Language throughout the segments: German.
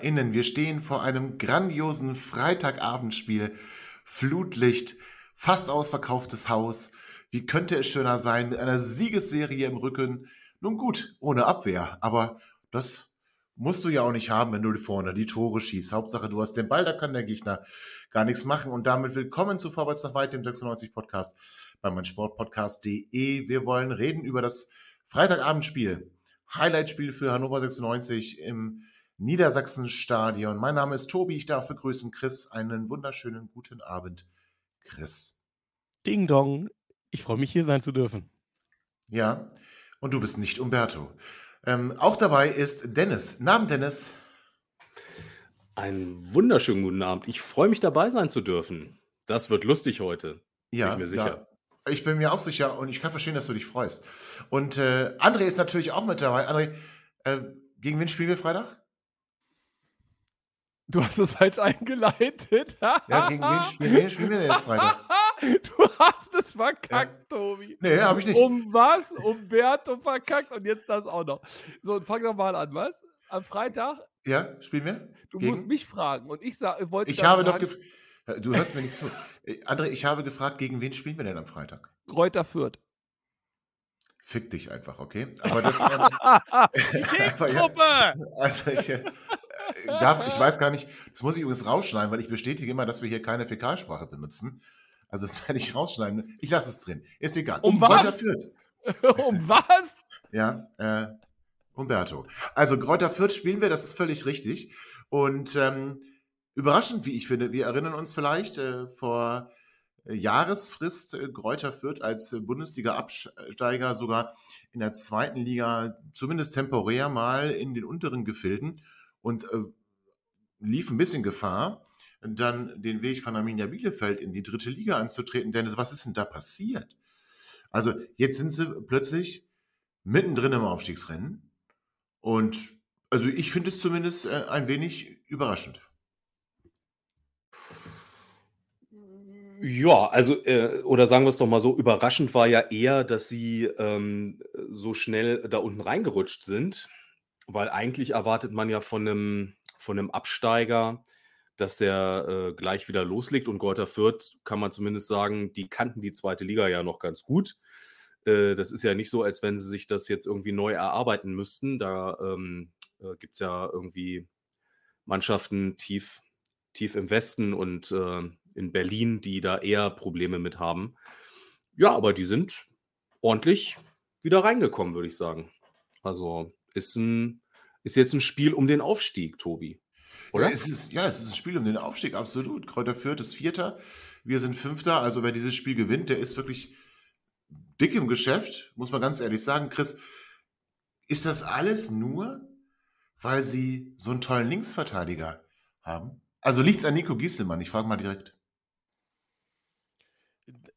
HörerInnen, wir stehen vor einem grandiosen Freitagabendspiel. Flutlicht, fast ausverkauftes Haus. Wie könnte es schöner sein mit einer Siegesserie im Rücken? Nun gut, ohne Abwehr, aber das musst du ja auch nicht haben, wenn du vorne die Tore schießt. Hauptsache, du hast den Ball, da kann der Gegner gar nichts machen. Und damit willkommen zu Vorwärts nach weit, dem 96 Podcast bei meinsportpodcast.de. Wir wollen reden über das Freitagabendspiel. Highlightspiel für Hannover 96 im Niedersachsenstadion. Mein Name ist Tobi, ich darf begrüßen Chris. Einen wunderschönen guten Abend, Chris. Ding Dong, ich freue mich hier sein zu dürfen. Ja, und du bist nicht Umberto. Ähm, auch dabei ist Dennis. Namen Dennis. Einen wunderschönen guten Abend. Ich freue mich dabei sein zu dürfen. Das wird lustig heute. Ja, bin ich mir sicher. Ja. Ich bin mir auch sicher und ich kann verstehen, dass du dich freust. Und äh, André ist natürlich auch mit dabei. André, äh, gegen wen spielen wir Freitag? Du hast es falsch eingeleitet. ja, gegen wen spielen, wen spielen wir denn jetzt Freitag? Du hast es verkackt, ja. Tobi. Nee, hab ich nicht. Um was? Umberto verkackt und jetzt das auch noch. So, und fang doch mal an, was? Am Freitag? Ja, spielen wir? Du gegen? musst mich fragen und ich sag, wollte Ich habe doch gefragt. Du hörst mir nicht zu. Äh, André, ich habe gefragt, gegen wen spielen wir denn am Freitag? Kräuter Fürth. Fick dich einfach, okay? Aber das. Ähm, Die Truppe! Ja, also ich, äh, darf, ich weiß gar nicht, das muss ich übrigens rausschneiden, weil ich bestätige immer, dass wir hier keine Fäkalsprache benutzen. Also das werde ich rausschneiden. Ich lasse es drin. Ist egal. Um, um was? Um was? Ja, äh, Umberto. Also Kräuter Fürth spielen wir, das ist völlig richtig. Und ähm, überraschend, wie ich finde, wir erinnern uns vielleicht äh, vor Jahresfrist äh, Kräuter Fürth als äh, Bundesliga-Absteiger sogar in der zweiten Liga zumindest temporär mal in den unteren Gefilden und äh, lief ein bisschen Gefahr, dann den Weg von Arminia Bielefeld in die dritte Liga anzutreten. Denn was ist denn da passiert? Also jetzt sind sie plötzlich mittendrin im Aufstiegsrennen und also ich finde es zumindest äh, ein wenig überraschend. Ja, also, äh, oder sagen wir es doch mal so, überraschend war ja eher, dass sie ähm, so schnell da unten reingerutscht sind, weil eigentlich erwartet man ja von einem, von einem Absteiger, dass der äh, gleich wieder loslegt und Greuther Fürth, kann man zumindest sagen, die kannten die zweite Liga ja noch ganz gut. Äh, das ist ja nicht so, als wenn sie sich das jetzt irgendwie neu erarbeiten müssten. Da ähm, äh, gibt es ja irgendwie Mannschaften tief, tief im Westen und äh, in Berlin, die da eher Probleme mit haben. Ja, aber die sind ordentlich wieder reingekommen, würde ich sagen. Also ist, ein, ist jetzt ein Spiel um den Aufstieg, Tobi. Oder? Ja, es ist, ja, es ist ein Spiel um den Aufstieg, absolut. Kräuter Fürth ist Vierter, wir sind Fünfter. Also wer dieses Spiel gewinnt, der ist wirklich dick im Geschäft, muss man ganz ehrlich sagen. Chris, ist das alles nur, weil sie so einen tollen Linksverteidiger haben? Also liegt es an Nico Gieselmann? Ich frage mal direkt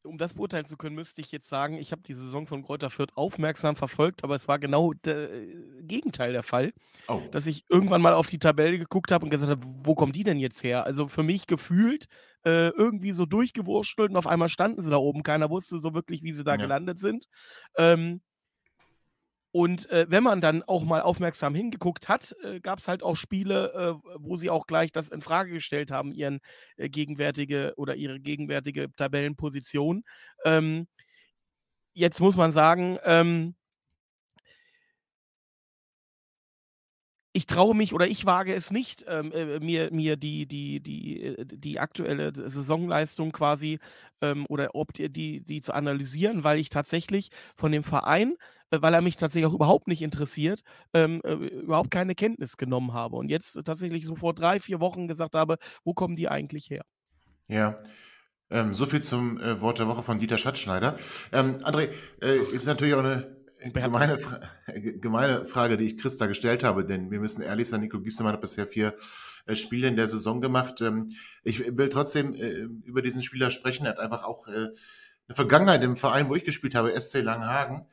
um das beurteilen zu können, müsste ich jetzt sagen, ich habe die Saison von Kräuter Fürth aufmerksam verfolgt, aber es war genau der äh, Gegenteil der Fall. Oh. Dass ich irgendwann mal auf die Tabelle geguckt habe und gesagt habe, wo kommen die denn jetzt her? Also für mich gefühlt äh, irgendwie so durchgewurschtelt und auf einmal standen sie da oben. Keiner wusste so wirklich, wie sie da ja. gelandet sind. Ähm, und äh, wenn man dann auch mal aufmerksam hingeguckt hat, äh, gab es halt auch Spiele, äh, wo sie auch gleich das in Frage gestellt haben, ihren äh, gegenwärtige oder ihre gegenwärtige Tabellenposition. Ähm, jetzt muss man sagen, ähm, ich traue mich oder ich wage es nicht, ähm, äh, mir, mir die, die, die, äh, die aktuelle Saisonleistung quasi ähm, oder ob die, die, die zu analysieren, weil ich tatsächlich von dem Verein, äh, weil er mich tatsächlich auch überhaupt nicht interessiert, ähm, äh, überhaupt keine Kenntnis genommen habe und jetzt tatsächlich so vor drei, vier Wochen gesagt habe, wo kommen die eigentlich her? Ja, ähm, so viel zum äh, Wort der Woche von Dieter Schatzschneider. Ähm, André, äh, ist natürlich auch eine gemeine, Fra gemeine Frage, die ich Christa gestellt habe, denn wir müssen ehrlich sein, Nico Giesemann hat bisher vier äh, Spiele in der Saison gemacht. Ähm, ich will trotzdem äh, über diesen Spieler sprechen. Er hat einfach auch äh, eine Vergangenheit im Verein, wo ich gespielt habe, SC Langenhagen.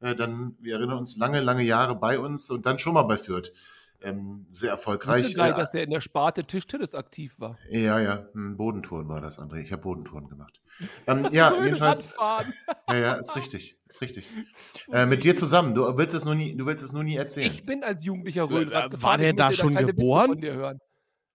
Äh, dann, wir erinnern uns, lange, lange Jahre bei uns und dann schon mal bei Fürth. Ähm, sehr erfolgreich. Ich gleich, äh, dass er in der Sparte Tischtennis aktiv war. Ja, ja, Bodentouren war das, André. Ich habe Bodentouren gemacht. Ähm, ja, jedenfalls. Ja, ja, ist richtig, ist richtig. Äh, mit dir zusammen. Du willst es nur nie, du willst es nur nie erzählen. Ich bin als Jugendlicher Röhnrad gefahren. War der da schon geboren?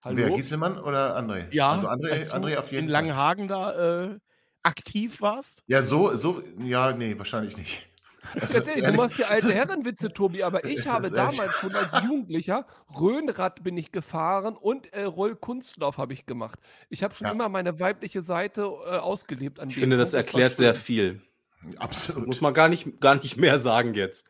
Hallo? Wer, Gisselmann oder André? Ja, also André, André auf jeden in Fall. In Langenhagen da äh, aktiv warst? Ja, so, so, ja, nee, wahrscheinlich nicht. Erzähl, du machst hier alte Herrenwitze, Tobi, aber ich habe damals schon als Jugendlicher Röhnrad bin ich gefahren und äh, Rollkunstlauf habe ich gemacht. Ich habe schon ja. immer meine weibliche Seite äh, ausgelebt. ich finde, Punkt. das erklärt sehr viel. Absolut. Muss man gar nicht, gar nicht mehr sagen jetzt.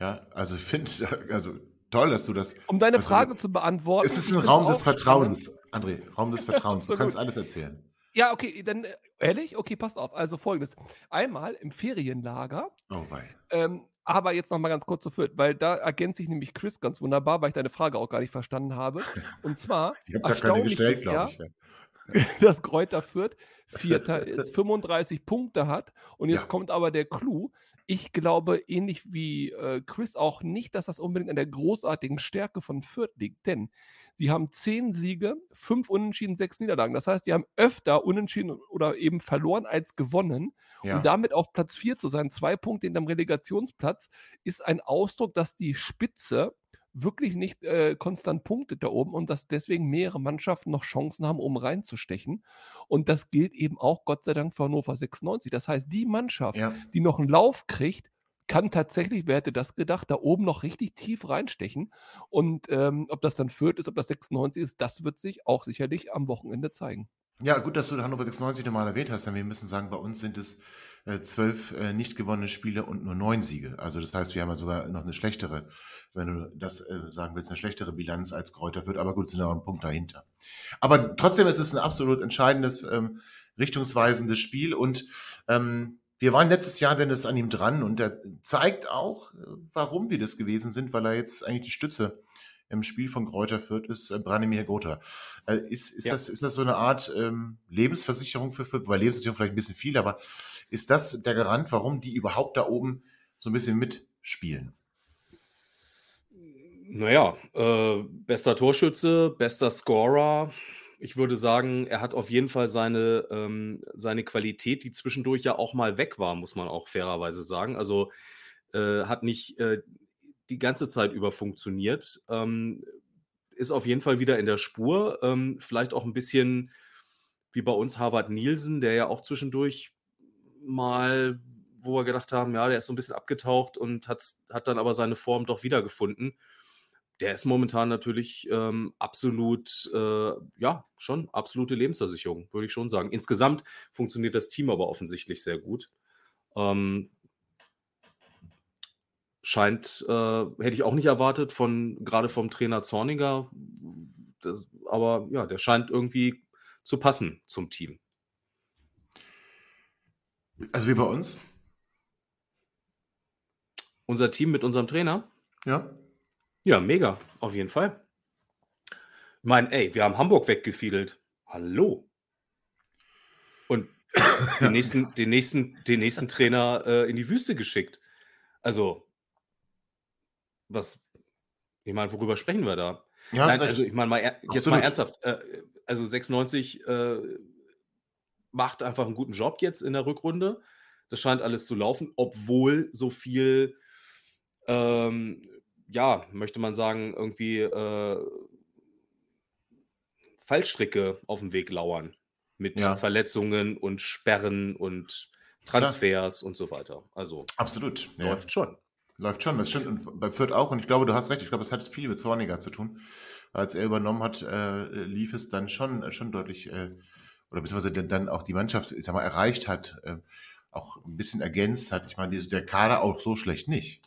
Ja, also ich finde, also toll, dass du das. Um deine also, Frage zu beantworten. Es ist ein Raum des Vertrauens, André, Raum des Vertrauens. Du kannst alles erzählen. Ja, okay, dann äh, ehrlich? Okay, passt auf. Also folgendes. Einmal im Ferienlager. Oh wei. Ähm, aber jetzt noch mal ganz kurz zu Fürth, weil da ergänzt sich nämlich Chris ganz wunderbar, weil ich deine Frage auch gar nicht verstanden habe. Und zwar, ich habe gar keine gestellt, glaube ich. Ja, dass Kräuter Fürth Vierter ist, 35 Punkte hat. Und jetzt ja. kommt aber der Clou. Ich glaube, ähnlich wie äh, Chris auch nicht, dass das unbedingt an der großartigen Stärke von Fürth liegt. Denn Sie haben zehn Siege, fünf Unentschieden, sechs Niederlagen. Das heißt, die haben öfter Unentschieden oder eben verloren als gewonnen. Ja. Und damit auf Platz vier zu sein, zwei Punkte hinterm Relegationsplatz, ist ein Ausdruck, dass die Spitze wirklich nicht äh, konstant punktet da oben und dass deswegen mehrere Mannschaften noch Chancen haben, um reinzustechen. Und das gilt eben auch Gott sei Dank für Hannover 96. Das heißt, die Mannschaft, ja. die noch einen Lauf kriegt, kann tatsächlich, wer hätte das gedacht, da oben noch richtig tief reinstechen. Und ähm, ob das dann Fürth ist, ob das 96 ist, das wird sich auch sicherlich am Wochenende zeigen. Ja, gut, dass du Hannover 96 nochmal erwähnt hast, denn wir müssen sagen, bei uns sind es äh, zwölf äh, nicht gewonnene Spiele und nur neun Siege. Also das heißt, wir haben ja sogar noch eine schlechtere, wenn du das äh, sagen willst, eine schlechtere Bilanz als Kräuter wird, aber gut, sind auch ein Punkt dahinter. Aber trotzdem ist es ein absolut entscheidendes, ähm, richtungsweisendes Spiel und ähm, wir waren letztes Jahr Dennis an ihm dran und er zeigt auch, warum wir das gewesen sind, weil er jetzt eigentlich die Stütze im Spiel von Kräuter Fürth ist, äh, Branimir Gotha. Äh, ist, ist, ja. das, ist das so eine Art ähm, Lebensversicherung für Fürth? Weil Lebensversicherung vielleicht ein bisschen viel, aber ist das der Garant, warum die überhaupt da oben so ein bisschen mitspielen? Naja, äh, bester Torschütze, bester Scorer, ich würde sagen, er hat auf jeden Fall seine, ähm, seine Qualität, die zwischendurch ja auch mal weg war, muss man auch fairerweise sagen. Also äh, hat nicht äh, die ganze Zeit über funktioniert. Ähm, ist auf jeden Fall wieder in der Spur. Ähm, vielleicht auch ein bisschen wie bei uns Harvard Nielsen, der ja auch zwischendurch mal, wo wir gedacht haben, ja, der ist so ein bisschen abgetaucht und hat, hat dann aber seine Form doch wiedergefunden der ist momentan natürlich ähm, absolut, äh, ja, schon absolute Lebensversicherung, würde ich schon sagen. Insgesamt funktioniert das Team aber offensichtlich sehr gut. Ähm, scheint, äh, hätte ich auch nicht erwartet, von gerade vom Trainer Zorniger. Das, aber ja, der scheint irgendwie zu passen zum Team. Also wie bei uns? Unser Team mit unserem Trainer? Ja. Ja, mega, auf jeden Fall. Ich meine, ey, wir haben Hamburg weggefiedelt. Hallo. Und den nächsten, den nächsten, den nächsten Trainer äh, in die Wüste geschickt. Also, was, ich meine, worüber sprechen wir da? Ja, Nein, also ich meine, mal, jetzt Absolut. mal ernsthaft. Äh, also 96 äh, macht einfach einen guten Job jetzt in der Rückrunde. Das scheint alles zu laufen, obwohl so viel ähm, ja, möchte man sagen, irgendwie äh, Fallstricke auf dem Weg lauern. Mit ja. Verletzungen und Sperren und Transfers Klar. und so weiter. Also absolut. Läuft ja. schon. Läuft schon, das stimmt. Und bei Fürth auch. Und ich glaube, du hast recht. Ich glaube, es hat viel mit Zorniger zu tun. Als er übernommen hat, äh, lief es dann schon, äh, schon deutlich, äh, oder beziehungsweise dann auch die Mannschaft, ich sag mal, erreicht hat, äh, auch ein bisschen ergänzt hat. Ich meine, der Kader auch so schlecht nicht.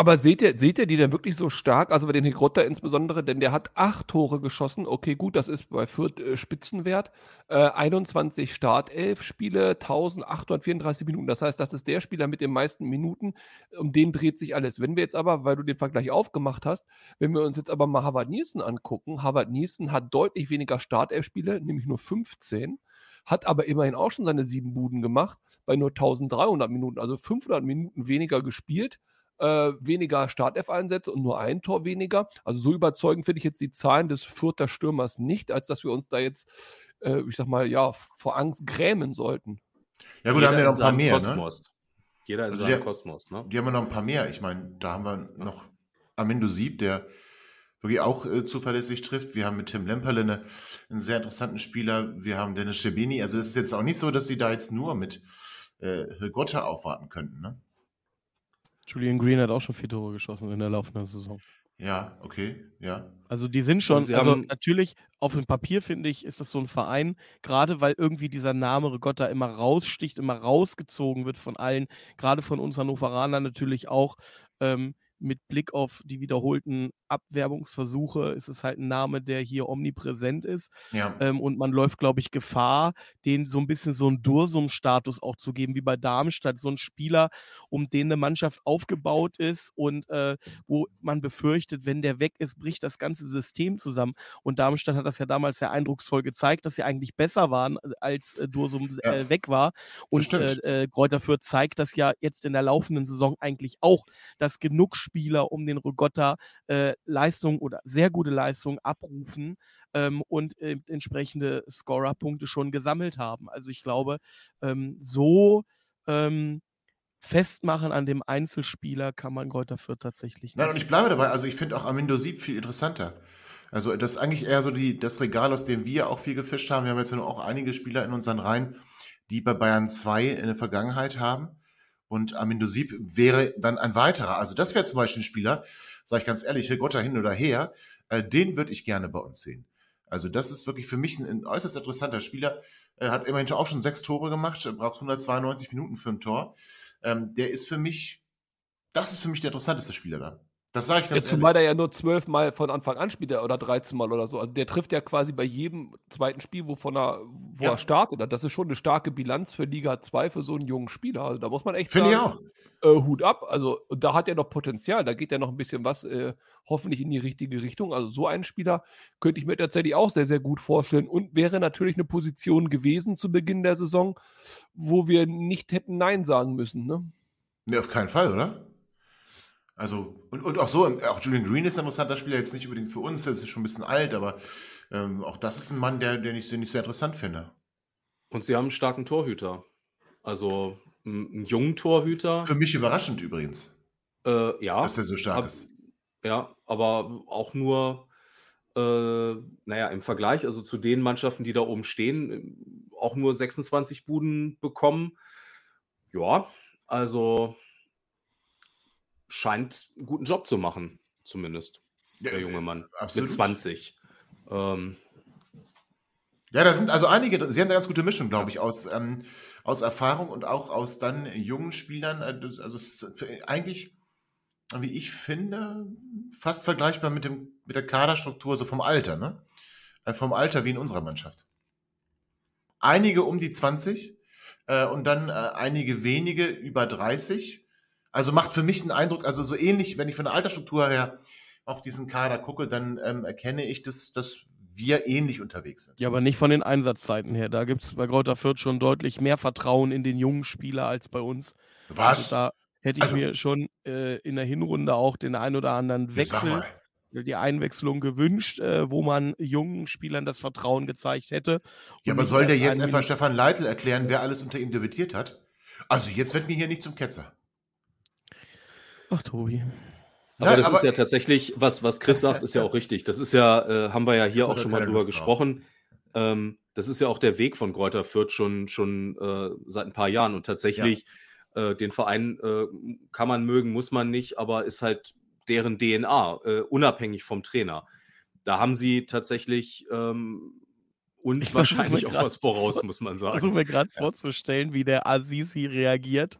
Aber seht ihr, seht ihr die denn wirklich so stark? Also bei den Hegrotta insbesondere, denn der hat acht Tore geschossen. Okay, gut, das ist bei Fürth äh, Spitzenwert. Äh, 21 Startelf-Spiele, 1834 Minuten. Das heißt, das ist der Spieler mit den meisten Minuten. Um den dreht sich alles. Wenn wir jetzt aber, weil du den Vergleich aufgemacht hast, wenn wir uns jetzt aber mal Harvard Nielsen angucken, Harvard Nielsen hat deutlich weniger Startelf-Spiele, nämlich nur 15 hat aber immerhin auch schon seine sieben Buden gemacht bei nur 1300 Minuten, also 500 Minuten weniger gespielt äh, weniger Startelf-Einsätze und nur ein Tor weniger. Also so überzeugend finde ich jetzt die Zahlen des Fürther Stürmers nicht, als dass wir uns da jetzt, äh, ich sag mal, ja, vor Angst grämen sollten. Ja gut, da haben wir noch ein paar mehr. Ne? Kosmos. Ne? Jeder in also seinem Kosmos, ne? Die haben wir noch ein paar mehr. Ich meine, da haben wir noch Amindo Sieb, der wirklich auch äh, zuverlässig trifft. Wir haben mit Tim Lemperle einen sehr interessanten Spieler. Wir haben Dennis Stebini. Also es ist jetzt auch nicht so, dass sie da jetzt nur mit äh, Gotta aufwarten könnten. Ne? Julian Green hat auch schon vier Tore geschossen in der laufenden Saison. Ja, okay, ja. Also die sind schon, also natürlich auf dem Papier finde ich, ist das so ein Verein, gerade weil irgendwie dieser Name Regotta immer raussticht, immer rausgezogen wird von allen, gerade von uns Hannoveranern natürlich auch. Ähm, mit Blick auf die wiederholten Abwerbungsversuche ist es halt ein Name, der hier omnipräsent ist. Ja. Ähm, und man läuft, glaube ich, Gefahr, den so ein bisschen so einen Dursum-Status auch zu geben, wie bei Darmstadt. So ein Spieler, um den eine Mannschaft aufgebaut ist und äh, wo man befürchtet, wenn der weg ist, bricht das ganze System zusammen. Und Darmstadt hat das ja damals sehr eindrucksvoll gezeigt, dass sie eigentlich besser waren, äh, als äh, Dursum ja. äh, weg war. Und äh, äh, Kräuter Fürth zeigt das ja jetzt in der laufenden Saison eigentlich auch, dass genug Spieler um den Rogotta äh, Leistung oder sehr gute Leistung abrufen ähm, und äh, entsprechende Scorer-Punkte schon gesammelt haben. Also ich glaube, ähm, so ähm, festmachen an dem Einzelspieler kann man Kräuter Fürth tatsächlich nicht. Nein, und ich bleibe dabei. Also ich finde auch Amindo Sieb viel interessanter. Also das ist eigentlich eher so die, das Regal, aus dem wir auch viel gefischt haben. Wir haben jetzt ja auch einige Spieler in unseren Reihen, die bei Bayern 2 in der Vergangenheit haben. Und Amindo Sieb wäre dann ein weiterer. Also das wäre zum Beispiel ein Spieler, sage ich ganz ehrlich, Gott hin oder her, äh, den würde ich gerne bei uns sehen. Also das ist wirklich für mich ein, ein äußerst interessanter Spieler. Er hat immerhin auch schon sechs Tore gemacht, braucht 192 Minuten für ein Tor. Ähm, der ist für mich, das ist für mich der interessanteste Spieler dann. Das sage ich ganz Jetzt, Zumal der ja nur zwölf Mal von Anfang an spielt oder 13 Mal oder so. Also der trifft ja quasi bei jedem zweiten Spiel, wovon er, wo ja. er startet. Das ist schon eine starke Bilanz für Liga 2 für so einen jungen Spieler. Also da muss man echt Finde sagen, äh, Hut ab. Also da hat er noch Potenzial. Da geht ja noch ein bisschen was äh, hoffentlich in die richtige Richtung. Also so einen Spieler könnte ich mir tatsächlich auch sehr, sehr gut vorstellen. Und wäre natürlich eine Position gewesen zu Beginn der Saison, wo wir nicht hätten Nein sagen müssen. Ne? Nee, auf keinen Fall, oder? Also, und, und auch so, auch Julian Green ist ein interessanter Spieler, jetzt nicht unbedingt für uns, der ist schon ein bisschen alt, aber ähm, auch das ist ein Mann, der, den, ich, den ich sehr interessant finde. Und sie haben einen starken Torhüter. Also einen jungen Torhüter. Für mich überraschend übrigens. Äh, ja. Dass er so stark hab, ist. Ja, aber auch nur, äh, naja, im Vergleich, also zu den Mannschaften, die da oben stehen, auch nur 26 Buden bekommen. Ja, also scheint einen guten Job zu machen, zumindest. Ja, der junge Mann. Absolut. Mit 20. Ähm, ja, da sind also einige, sie haben eine ganz gute Mischung, glaube ich, aus, ähm, aus Erfahrung und auch aus dann jungen Spielern. Äh, also eigentlich, wie ich finde, fast vergleichbar mit, dem, mit der Kaderstruktur, so vom Alter, ne? Äh, vom Alter wie in unserer Mannschaft. Einige um die 20 äh, und dann äh, einige wenige über 30 also macht für mich einen Eindruck, also so ähnlich, wenn ich von der Altersstruktur her auf diesen Kader gucke, dann ähm, erkenne ich, dass, dass wir ähnlich unterwegs sind. Ja, aber nicht von den Einsatzzeiten her. Da gibt es bei Greuther Fürth schon deutlich mehr Vertrauen in den jungen Spieler als bei uns. Was? Also da hätte ich also, mir schon äh, in der Hinrunde auch den ein oder anderen Wechsel, die Einwechslung gewünscht, äh, wo man jungen Spielern das Vertrauen gezeigt hätte. Ja, aber soll der jetzt einfach Stefan Leitl erklären, wer alles unter ihm debütiert hat? Also jetzt wird mir hier nicht zum Ketzer. Ach, Tobi. Aber Nein, das aber ist ja tatsächlich, was, was Chris sagt, ist ja auch richtig. Das ist ja, äh, haben wir ja hier auch schon mal drüber gesprochen. Ähm, das ist ja auch der Weg von Kräuter Fürth schon, schon äh, seit ein paar Jahren. Und tatsächlich, ja. äh, den Verein äh, kann man mögen, muss man nicht, aber ist halt deren DNA, äh, unabhängig vom Trainer. Da haben sie tatsächlich ähm, uns wahrscheinlich auch was voraus, muss man sagen. Ich versuche mir gerade ja. vorzustellen, wie der Azizi reagiert,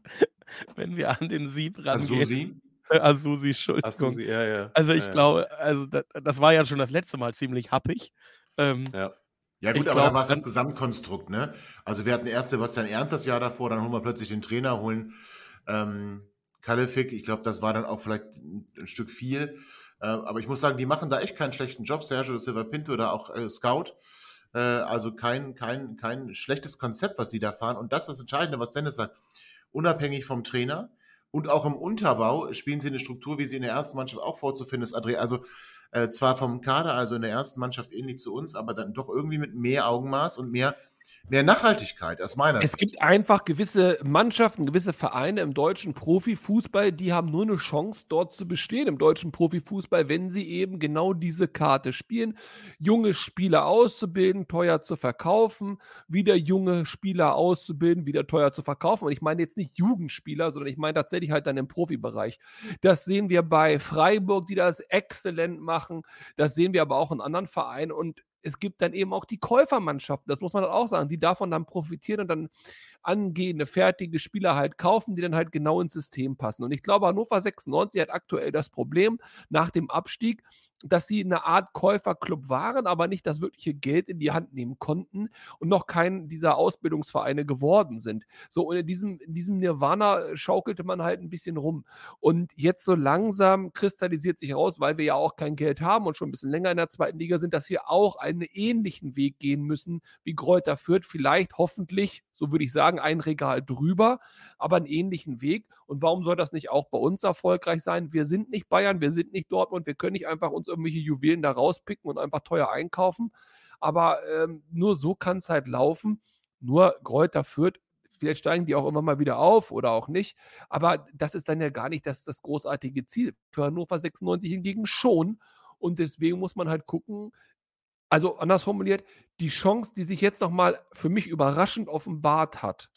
wenn wir an den Sieb rangehen. Azusi? Azusi, Entschuldigung. Azusi, ja, ja. Also ich ja, glaube, also das, das, war ja schon das letzte Mal ziemlich happig. Ähm, ja. Ja gut, aber glaub, da war es das Gesamtkonstrukt, ne? Also wir hatten erst Sebastian Ernst das Jahr davor, dann holen wir plötzlich den Trainer, holen ähm, Kalefik. Ich glaube, das war dann auch vielleicht ein, ein Stück viel. Äh, aber ich muss sagen, die machen da echt keinen schlechten Job, Sergio Silva Pinto oder auch äh, Scout. Äh, also kein, kein, kein schlechtes Konzept, was sie da fahren. Und das ist das Entscheidende, was Dennis sagt. Unabhängig vom Trainer und auch im Unterbau spielen sie eine Struktur, wie sie in der ersten Mannschaft auch vorzufinden ist, André. Also äh, zwar vom Kader, also in der ersten Mannschaft ähnlich zu uns, aber dann doch irgendwie mit mehr Augenmaß und mehr mehr Nachhaltigkeit aus meiner Es gibt einfach gewisse Mannschaften, gewisse Vereine im deutschen Profifußball, die haben nur eine Chance, dort zu bestehen im deutschen Profifußball, wenn sie eben genau diese Karte spielen. Junge Spieler auszubilden, teuer zu verkaufen, wieder junge Spieler auszubilden, wieder teuer zu verkaufen. Und ich meine jetzt nicht Jugendspieler, sondern ich meine tatsächlich halt dann im Profibereich. Das sehen wir bei Freiburg, die das exzellent machen. Das sehen wir aber auch in anderen Vereinen. Und es gibt dann eben auch die Käufermannschaften, das muss man dann auch sagen, die davon dann profitieren und dann angehende, fertige Spieler halt kaufen, die dann halt genau ins System passen. Und ich glaube, Hannover 96 hat aktuell das Problem nach dem Abstieg, dass sie eine Art Käuferclub waren, aber nicht das wirkliche Geld in die Hand nehmen konnten und noch kein dieser Ausbildungsvereine geworden sind. So, und in diesem, in diesem Nirvana schaukelte man halt ein bisschen rum. Und jetzt so langsam kristallisiert sich heraus, weil wir ja auch kein Geld haben und schon ein bisschen länger in der zweiten Liga sind, dass wir auch einen ähnlichen Weg gehen müssen wie Kräuter führt. Vielleicht, hoffentlich, so würde ich sagen, ein Regal drüber, aber einen ähnlichen Weg. Und warum soll das nicht auch bei uns erfolgreich sein? Wir sind nicht Bayern, wir sind nicht Dortmund, wir können nicht einfach uns irgendwelche Juwelen da rauspicken und einfach teuer einkaufen. Aber ähm, nur so kann es halt laufen. Nur Kräuter führt vielleicht steigen die auch immer mal wieder auf oder auch nicht. Aber das ist dann ja gar nicht das, das großartige Ziel. Für Hannover 96 hingegen schon. Und deswegen muss man halt gucken, also anders formuliert, die Chance, die sich jetzt nochmal für mich überraschend offenbart hat,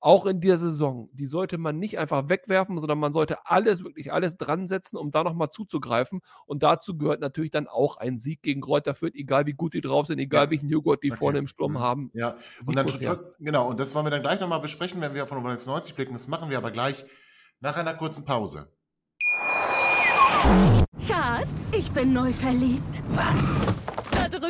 auch in der Saison, die sollte man nicht einfach wegwerfen, sondern man sollte alles, wirklich alles dran setzen, um da nochmal zuzugreifen. Und dazu gehört natürlich dann auch ein Sieg gegen Kräuter Fürth, egal wie gut die drauf sind, egal ja. welchen Joghurt die okay. vorne im Sturm mhm. haben. Ja, und dann, genau, und das wollen wir dann gleich nochmal besprechen, wenn wir von 90 blicken. Das machen wir aber gleich nach einer kurzen Pause. Schatz, ich bin neu verliebt. Was?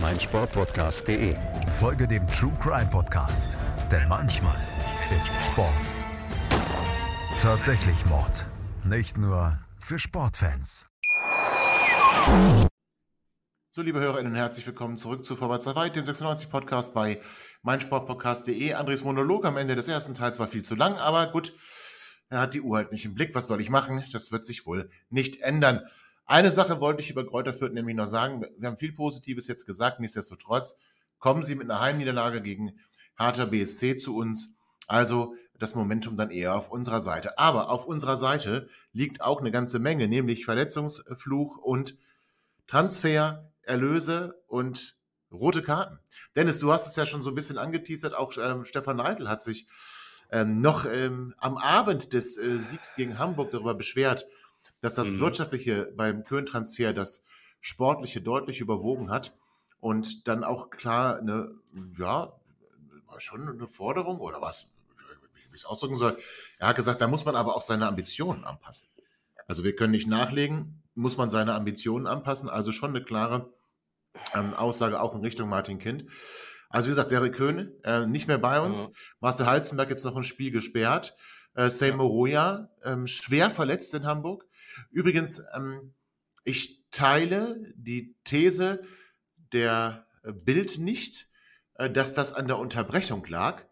meinsportpodcast.de. Folge dem True Crime Podcast, denn manchmal ist Sport tatsächlich Mord. Nicht nur für Sportfans. So, liebe HörerInnen, herzlich willkommen zurück zu Vorwärts Weit, dem 96 Podcast bei meinsportpodcast.de. Andres Monolog am Ende des ersten Teils war viel zu lang, aber gut, er hat die Uhr halt nicht im Blick. Was soll ich machen? Das wird sich wohl nicht ändern. Eine Sache wollte ich über Kräuter Fürth nämlich noch sagen. Wir haben viel Positives jetzt gesagt. Nichtsdestotrotz kommen sie mit einer Heimniederlage gegen Harter BSC zu uns. Also das Momentum dann eher auf unserer Seite. Aber auf unserer Seite liegt auch eine ganze Menge, nämlich Verletzungsfluch und Transfer, Erlöse und rote Karten. Dennis, du hast es ja schon so ein bisschen angeteasert. Auch ähm, Stefan Neidl hat sich ähm, noch ähm, am Abend des äh, Siegs gegen Hamburg darüber beschwert, dass das mhm. Wirtschaftliche beim Köhn-Transfer das Sportliche deutlich überwogen hat und dann auch klar eine, ja, schon eine Forderung oder was, wie ich es ausdrücken soll. Er hat gesagt, da muss man aber auch seine Ambitionen anpassen. Also wir können nicht nachlegen, muss man seine Ambitionen anpassen. Also schon eine klare ähm, Aussage auch in Richtung Martin Kind. Also wie gesagt, Derek Köhn äh, nicht mehr bei uns. Ja. Marcel Halzenberg jetzt noch ein Spiel gesperrt. Äh, Seymour Roya ähm, schwer verletzt in Hamburg. Übrigens, ähm, ich teile die These der äh, Bild nicht, äh, dass das an der Unterbrechung lag,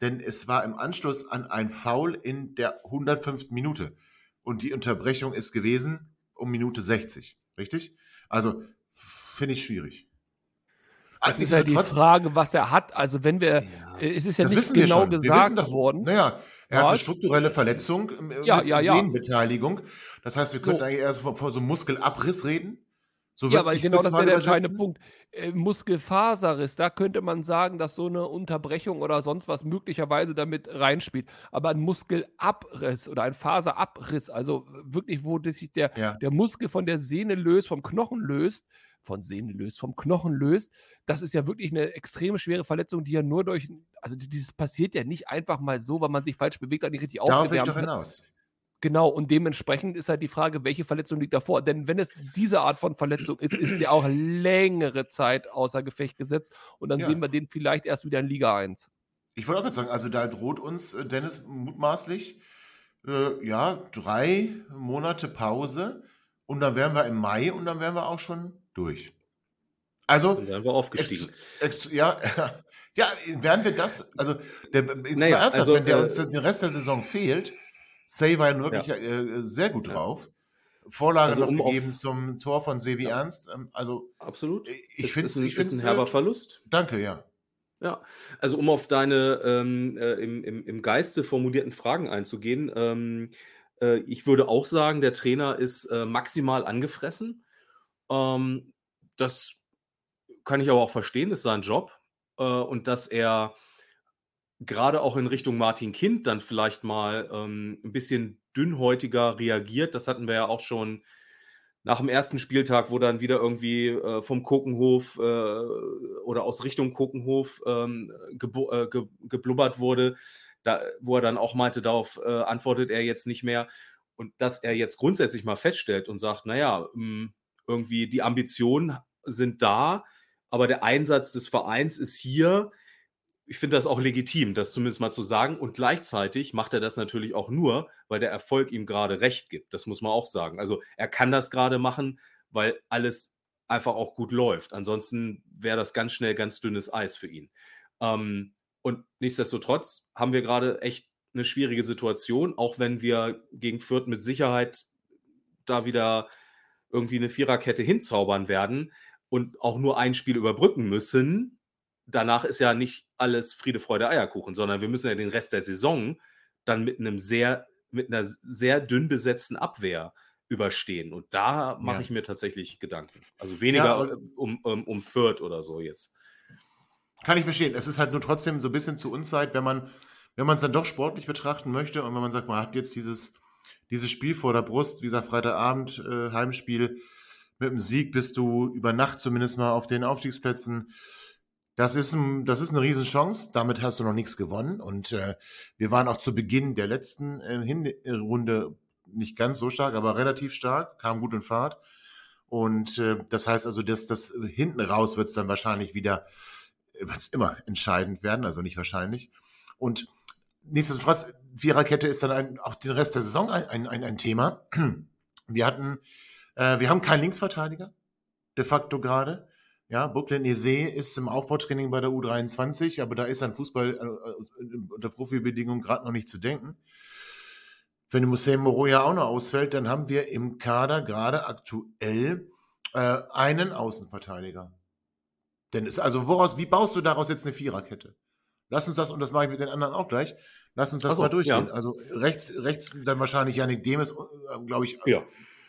denn es war im Anschluss an ein Foul in der 105. Minute und die Unterbrechung ist gewesen um Minute 60, richtig? Also finde ich schwierig. Das ist ja die Frage, was er hat. Also wenn wir, ja. Äh, es ist ja das nicht genau gesagt worden. Naja, Er hat eine strukturelle Verletzung äh, Ja, mit ja, ja. Das heißt, wir könnten So. eigentlich eher so von, von so einem Muskelabriss reden. So Ja, weil ich genau das wäre der entscheidende. Punkt. Äh, Muskelfaserriss, da könnte man sagen, dass so eine Unterbrechung oder sonst was möglicherweise damit reinspielt. Aber ein Muskelabriss oder ein Faserabriss, also wirklich, wo das sich der, Ja. der Muskel von der Sehne löst, vom Knochen löst, von Sehne löst, vom Knochen löst, das ist ja wirklich eine extrem schwere Verletzung, die ja nur durch, also dieses passiert ja nicht einfach mal so, weil man sich falsch bewegt und nicht richtig Darauf will ich aufgewärmt doch hat. Genau, und dementsprechend ist halt die Frage, welche Verletzung liegt davor? Denn wenn es diese Art von Verletzung ist, ist der auch längere Zeit außer Gefecht gesetzt und dann Ja. sehen wir den vielleicht erst wieder in Liga 1. Ich wollte auch gerade sagen, also da droht uns äh, Dennis mutmaßlich äh, ja drei Monate Pause und dann wären wir im Mai und dann wären wir auch schon durch. Also Dann wären wir aufgestiegen. Ext, ext, ja, ja, werden wir das? Also der, jetzt Naja, mal ernsthaft, also, wenn der äh, uns den Rest der Saison fehlt, Say war ja wirklich äh, sehr gut Ja. drauf. Vorlage Also, noch um gegeben zum Tor von Sebi Ernst. Ähm, also Absolut. ich Ist- finde ein, ich ein herber äh, Verlust. Danke, ja. Ja, also um auf deine ähm, äh, im, im, im Geiste formulierten Fragen einzugehen, ähm, äh, ich würde auch sagen, der Trainer ist äh, maximal angefressen. Ähm, das kann ich aber auch verstehen, ist sein Job. Äh, und dass er gerade auch in Richtung Martin Kind dann vielleicht mal ähm, ein bisschen dünnhäutiger reagiert, das hatten wir ja auch schon nach dem ersten Spieltag, wo dann wieder irgendwie äh, vom Kokenhof äh, oder aus Richtung Kokenhof ähm, äh, ge geblubbert wurde, da, wo er dann auch meinte, darauf äh, antwortet er jetzt nicht mehr. Und dass er jetzt grundsätzlich mal feststellt und sagt, naja, mh, irgendwie die Ambitionen sind da, aber der Einsatz des Vereins ist hier. Ich finde das auch legitim, das zumindest mal zu sagen. Und gleichzeitig macht er das natürlich auch nur, weil der Erfolg ihm gerade recht gibt. Das muss man auch sagen. Also er kann das gerade machen, weil alles einfach auch gut läuft. Ansonsten wäre das ganz schnell ganz dünnes Eis für ihn. Ähm, und nichtsdestotrotz haben wir gerade echt eine schwierige Situation, auch wenn wir gegen Fürth mit Sicherheit da wieder irgendwie eine Viererkette hinzaubern werden und auch nur ein Spiel überbrücken müssen. Danach ist ja nicht alles Friede, Freude, Eierkuchen, sondern wir müssen ja den Rest der Saison dann mit einem sehr, mit einer sehr dünn besetzten Abwehr überstehen. Und da mache Ja. ich mir tatsächlich Gedanken. Also weniger Ja, um, um, um Fürth oder so jetzt. Kann ich verstehen. Es ist halt nur trotzdem so ein bisschen zu Unzeit, wenn man wenn man es dann doch sportlich betrachten möchte und wenn man sagt, man hat jetzt dieses, dieses Spiel vor der Brust, dieser Freitagabend äh, Heimspiel, mit dem Sieg bist du über Nacht zumindest mal auf den Aufstiegsplätzen. Das ist, ein, das ist eine Riesenchance. Damit hast du noch nichts gewonnen. Und äh, wir waren auch zu Beginn der letzten äh, Hinrunde nicht ganz so stark, aber relativ stark, kam gut in Fahrt. Und äh, das heißt also, dass das hinten raus wird es dann wahrscheinlich wieder, wird es immer entscheidend werden, also nicht wahrscheinlich. Und nichtsdestotrotz, Viererkette ist dann ein, auch den Rest der Saison ein, ein, ein, ein Thema. Wir hatten, äh, wir haben keinen Linksverteidiger, de facto gerade. Ja, Brooklyn Eze ist im Aufbautraining bei der U23, aber da ist an Fußball äh, äh, unter Profibedingungen gerade noch nicht zu denken. Wenn Hussein Moro ja auch noch ausfällt, dann haben wir im Kader gerade aktuell äh, einen Außenverteidiger. Denn es, also woraus, wie baust du daraus jetzt eine Viererkette? Lass uns das, und das mache ich mit den anderen auch gleich, lass uns das Ach so, mal durchgehen. ja. Also rechts, rechts dann wahrscheinlich Janik Demes, äh, glaube ich, Ja.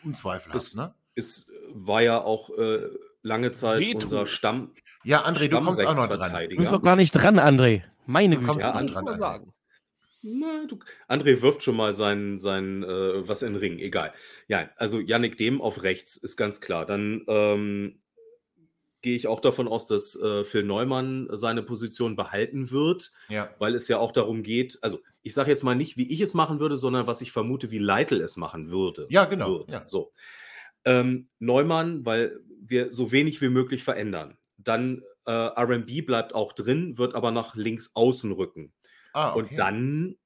unzweifelhaft. Das- Ne? Es war ja auch äh, lange Zeit Retro. unser Stamm. Ja, André, du kommst auch noch dran. Du bist doch gar nicht dran, André. Meine Du Güte. kommst Ja, noch an- dran. mal André. sagen. Na, du, André wirft schon mal sein, sein äh, was in den Ring, egal. Ja, also Yannick Dem auf rechts ist ganz klar. Dann ähm, gehe ich auch davon aus, dass äh, Phil Neumann seine Position behalten wird, Ja. weil es ja auch darum geht, also ich sage jetzt mal nicht, wie ich es machen würde, sondern was ich vermute, wie Leitl es machen würde. Ja, genau, Wird. ja. So. Ähm, Neumann, weil wir so wenig wie möglich verändern. Dann äh, RB bleibt auch drin, wird aber nach links außen rücken. Ah, okay. Und dann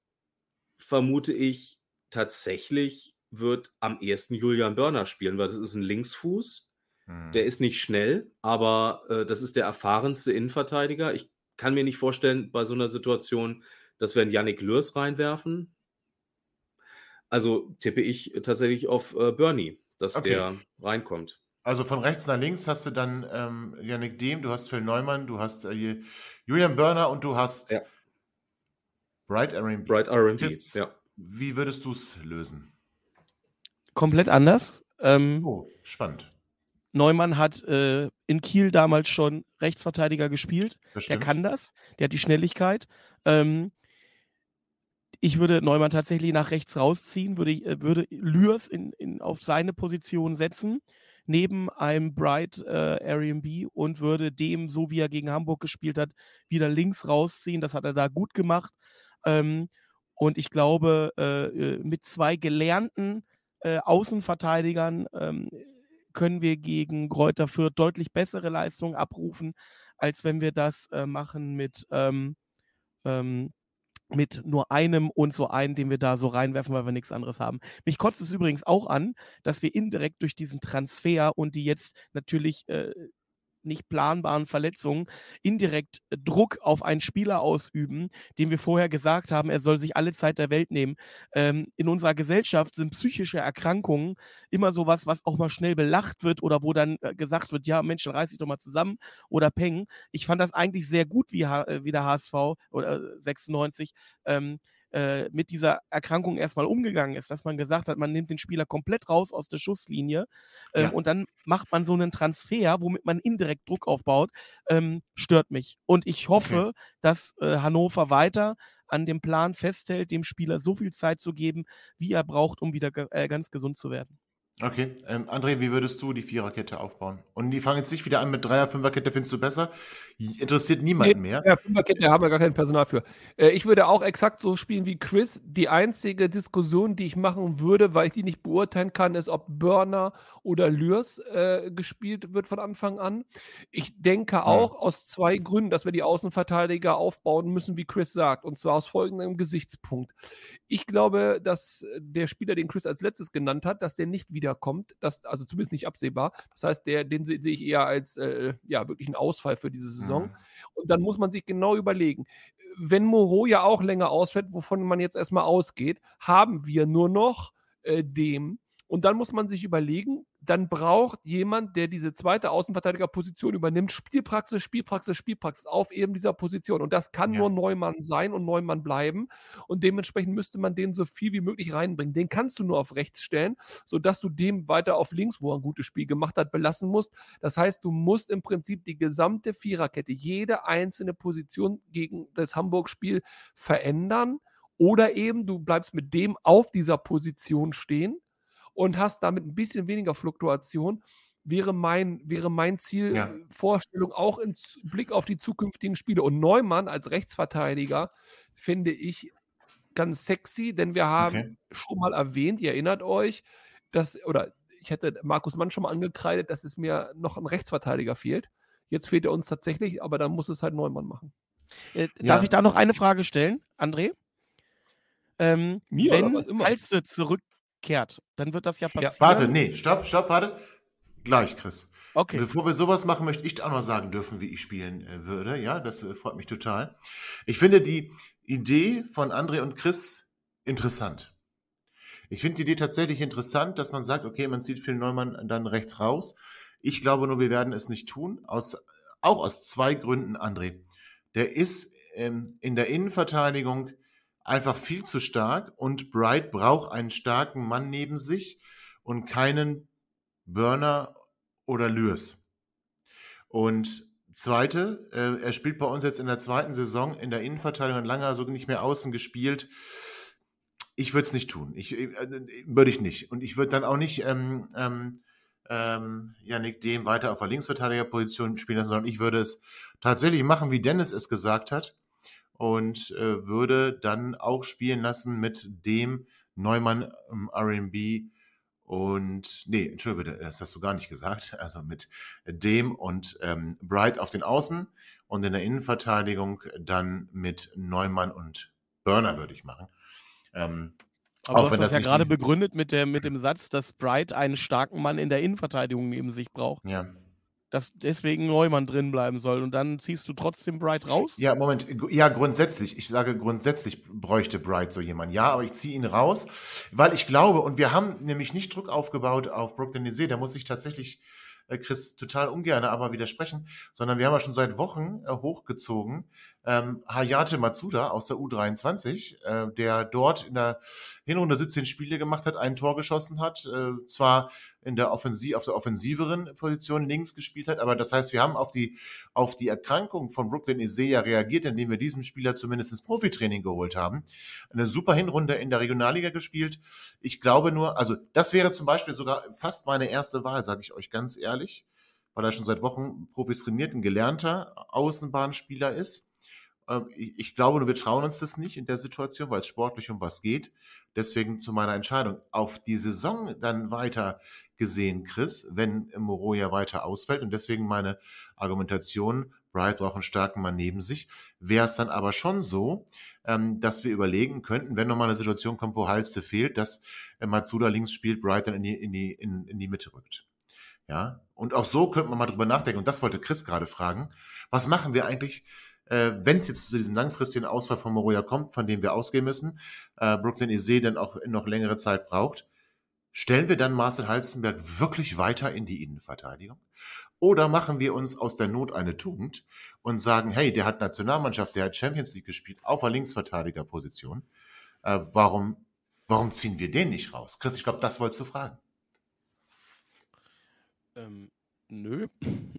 vermute ich tatsächlich wird am ersten Julian Börner spielen, weil das ist ein Linksfuß. Hm. Der ist nicht schnell, aber äh, das ist der erfahrenste Innenverteidiger. Ich kann mir nicht vorstellen, bei so einer Situation, dass wir einen Yannick Lürs reinwerfen. Also tippe ich tatsächlich auf äh, Bernie, dass Okay. der reinkommt. Also von rechts nach links hast du dann ähm, Yannick Dehm, du hast Phil Neumann, du hast äh, Julian Börner und du hast Ja. Bright RB. Bright RB, ja. Wie würdest du es lösen? Komplett anders. Ähm, Oh, spannend. Neumann hat äh, in Kiel damals schon Rechtsverteidiger gespielt. Der kann das. Der hat die Schnelligkeit. Ähm, ich würde Neumann tatsächlich nach rechts rausziehen, würde, äh, würde Lürs in, in, auf seine Position setzen, neben einem Bright äh, Airbnb und würde dem, so wie er gegen Hamburg gespielt hat, wieder links rausziehen. Das hat er da gut gemacht. Ähm, und ich glaube, äh, äh, mit zwei gelernten äh, Außenverteidigern ähm, können wir gegen Kräuter Fürth deutlich bessere Leistungen abrufen, als wenn wir das äh, machen mit, ähm, ähm, mit nur einem und so einen, den wir da so reinwerfen, weil wir nichts anderes haben. Mich kotzt es übrigens auch an, dass wir indirekt durch diesen Transfer und die jetzt natürlich äh, nicht planbaren Verletzungen indirekt äh, Druck auf einen Spieler ausüben, dem wir vorher gesagt haben, er soll sich alle Zeit der Welt nehmen. Ähm, in unserer Gesellschaft sind psychische Erkrankungen immer sowas, was auch mal schnell belacht wird oder wo dann äh, gesagt wird, ja, Mensch, dann reiß dich doch mal zusammen oder peng. Ich fand das eigentlich sehr gut, wie, äh, wie der HSV oder äh, 96 ähm, äh, mit dieser Erkrankung erstmal umgegangen ist, dass man gesagt hat, man nimmt den Spieler komplett raus aus der Schusslinie ähm, Ja. und dann macht man so einen Transfer, womit man indirekt Druck aufbaut, ähm, stört mich. Und ich hoffe, dass äh, Hannover weiter an dem Plan festhält, dem Spieler so viel Zeit zu geben, wie er braucht, um wieder ge äh, ganz gesund zu werden. Okay, ähm, André, wie würdest du die Viererkette aufbauen? Und die fangen jetzt nicht wieder an mit Dreier-, Fünferkette, findest du besser? Interessiert niemanden mehr. Ja, Fünferkette haben wir gar kein Personal für. Äh, ich würde auch exakt so spielen wie Chris. Die einzige Diskussion, die ich machen würde, weil ich die nicht beurteilen kann, ist, ob Burner oder Lürs äh, gespielt wird von Anfang an. Ich denke auch aus zwei Gründen, dass wir die Außenverteidiger aufbauen müssen, wie Chris sagt. Und zwar aus folgendem Gesichtspunkt. Ich glaube, dass der Spieler, den Chris als letztes genannt hat, dass der nicht wiederkommt. Das, also zumindest nicht absehbar. Das heißt, der, den se- sehe ich eher als äh, ja, wirklich einen Ausfall für diese Saison. Mhm. Und dann muss man sich genau überlegen, wenn Moreau ja auch länger ausfällt, wovon man jetzt erstmal ausgeht, haben wir nur noch äh, dem. Und dann muss man sich überlegen, dann braucht jemand, der diese zweite Außenverteidigerposition übernimmt, Spielpraxis, Spielpraxis, Spielpraxis auf eben dieser Position. Und das kann Ja. nur Neumann sein und Neumann bleiben. Und dementsprechend müsste man den so viel wie möglich reinbringen. Den kannst du nur auf rechts stellen, sodass du dem weiter auf links, wo er ein gutes Spiel gemacht hat, belassen musst. Das heißt, du musst im Prinzip die gesamte Viererkette, jede einzelne Position gegen das Hamburg-Spiel verändern. Oder eben du bleibst mit dem auf dieser Position stehen und hast damit ein bisschen weniger Fluktuation. Wäre mein, wäre mein Ziel, Ja. äh, Vorstellung auch im Blick auf die zukünftigen Spiele. Und Neumann als Rechtsverteidiger finde ich ganz sexy, denn wir haben Okay. schon mal erwähnt, ihr erinnert euch, dass, oder ich hätte Markus Mann schon mal angekreidet, dass es mir noch ein Rechtsverteidiger fehlt. Jetzt fehlt er uns tatsächlich, aber dann muss es halt Neumann machen. Äh, Ja. Darf ich da noch eine Frage stellen, André? Ähm, Mir wenn was immer? Zurückkehrt, dann wird das ja passieren. Warte, nee, stopp, stopp, warte. Gleich, Chris. Okay. Bevor wir sowas machen, möchte ich auch noch sagen dürfen, wie ich spielen äh, würde. Ja, das äh, freut mich total. Ich finde die Idee von André und Chris interessant. Ich finde die Idee tatsächlich interessant, dass man sagt, okay, man zieht Phil Neumann dann rechts raus. Ich glaube nur, wir werden es nicht tun, aus, auch aus zwei Gründen, André. Der ist ähm, in der Innenverteidigung einfach viel zu stark und Bright braucht einen starken Mann neben sich und keinen Burner oder Lürs. Und zweite, äh, er spielt bei uns jetzt in der zweiten Saison in der Innenverteidigung lange so nicht mehr außen gespielt. Ich würde es nicht tun. Ich, äh, würde ich nicht. Und ich würde dann auch nicht ähm, ähm, ähm, Yannick Dehm weiter auf der Linksverteidigerposition spielen lassen, sondern ich würde es tatsächlich machen, wie Dennis es gesagt hat. Und äh, würde dann auch spielen lassen mit dem Neumann ähm, RB und nee, entschuldige bitte, das hast du gar nicht gesagt. Also mit dem und ähm, Bright auf den Außen und in der Innenverteidigung dann mit Neumann und Burner würde ich machen. Ähm, Aber auch du hast wenn das das ja gerade begründet mit, der, mit dem Satz, dass Bright einen starken Mann in der Innenverteidigung neben sich braucht. ja. Dass deswegen Neumann drin bleiben soll und dann ziehst du trotzdem Bright raus? Ja, Moment. Ja, grundsätzlich. Ich sage, grundsätzlich bräuchte Bright so jemand. Ja, aber ich ziehe ihn raus, weil ich glaube, und wir haben nämlich nicht Druck aufgebaut auf Brooklyn Nese, da muss ich tatsächlich äh, Chris total ungern aber widersprechen, sondern wir haben ja schon seit Wochen äh, hochgezogen ähm, Hayate Matsuda aus der U23, äh, der dort in der Hinrunde 17 Spiele gemacht hat, ein Tor geschossen hat, äh, zwar in der Offensiv, auf der offensiveren Position links gespielt hat, aber das heißt, wir haben auf die, auf die Erkrankung von Brooklyn Isaiah reagiert, indem wir diesen Spieler zumindest ins Profitraining geholt haben. Eine super Hinrunde in der Regionalliga gespielt. Ich glaube nur, also das wäre zum Beispiel sogar fast meine erste Wahl, sage ich euch ganz ehrlich, weil er schon seit Wochen Profis trainiert, ein gelernter Außenbahnspieler ist. Ähm, ich, glaube nur, wir trauen uns das nicht in der Situation, weil es sportlich um was geht. Deswegen zu meiner Entscheidung. Auf die Saison dann weiter gesehen, Chris, wenn Moreau ja weiter ausfällt. Und deswegen meine Argumentation, Bright braucht einen starken Mann neben sich. Wäre es dann aber schon so, ähm, dass wir überlegen könnten, wenn nochmal eine Situation kommt, wo Halste fehlt, dass äh, Matsuda links spielt, Bright dann in die, in die, in, in die Mitte rückt. Ja, und auch so könnte man mal drüber nachdenken. Und das wollte Chris gerade fragen. Was machen wir eigentlich, äh, wenn es jetzt zu diesem langfristigen Ausfall von Moroja kommt, von dem wir ausgehen müssen, äh, Brooklyn Isee dann auch noch längere Zeit braucht, stellen wir dann Marcel Halstenberg wirklich weiter in die Innenverteidigung? Oder machen wir uns aus der Not eine Tugend und sagen, hey, der hat Nationalmannschaft, der hat Champions League gespielt auf der Linksverteidigerposition. Äh, warum, warum ziehen wir den nicht raus? Chris, ich glaube, das wolltest du fragen. Ähm, Nö.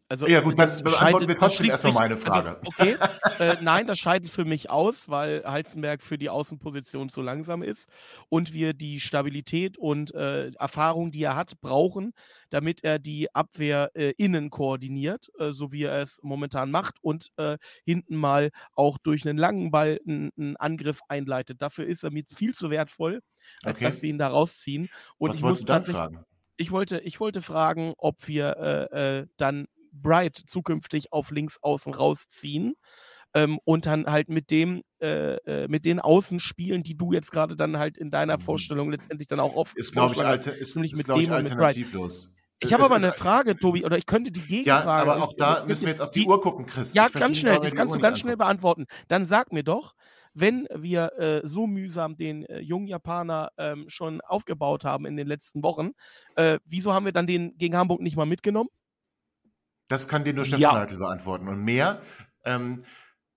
Also, ja, gut, dann beantworten wir trotzdem erstmal meine also, Frage. Also, okay, äh, nein, das scheidet für mich aus, weil Heizenberg für die Außenposition zu langsam ist und wir die Stabilität und äh, Erfahrung, die er hat, brauchen, damit er die Abwehr äh, innen koordiniert, äh, so wie er es momentan macht und äh, hinten mal auch durch einen langen Ball einen Angriff einleitet. Dafür ist er mir viel zu wertvoll, als okay. dass wir ihn da rausziehen. Und Was ich muss dann fragen? Ich wollte, ich wollte fragen, ob wir äh, äh, dann Bright zukünftig auf links außen rausziehen ähm, und dann halt mit dem, äh, äh mit den Außenspielen, die du jetzt gerade dann halt in deiner mhm. Vorstellung letztendlich dann auch oft ist, glaube ich, alte, ist, nämlich ist, mit dem ich, alternativlos. Ich habe aber eine Frage, Tobi, oder ich könnte die Gegenfrage. Ja, aber auch da müssen wir jetzt auf die, die Uhr gucken, Chris. Ja, ganz schnell, das kannst du ganz schnell beantworten. Dann sag mir doch, wenn wir äh, so mühsam den äh, jungen Japaner ähm, schon aufgebaut haben in den letzten Wochen, äh, wieso haben wir dann den gegen Hamburg nicht mal mitgenommen? Das kann dir nur Stefan ja. Heitel beantworten. Und mehr ähm,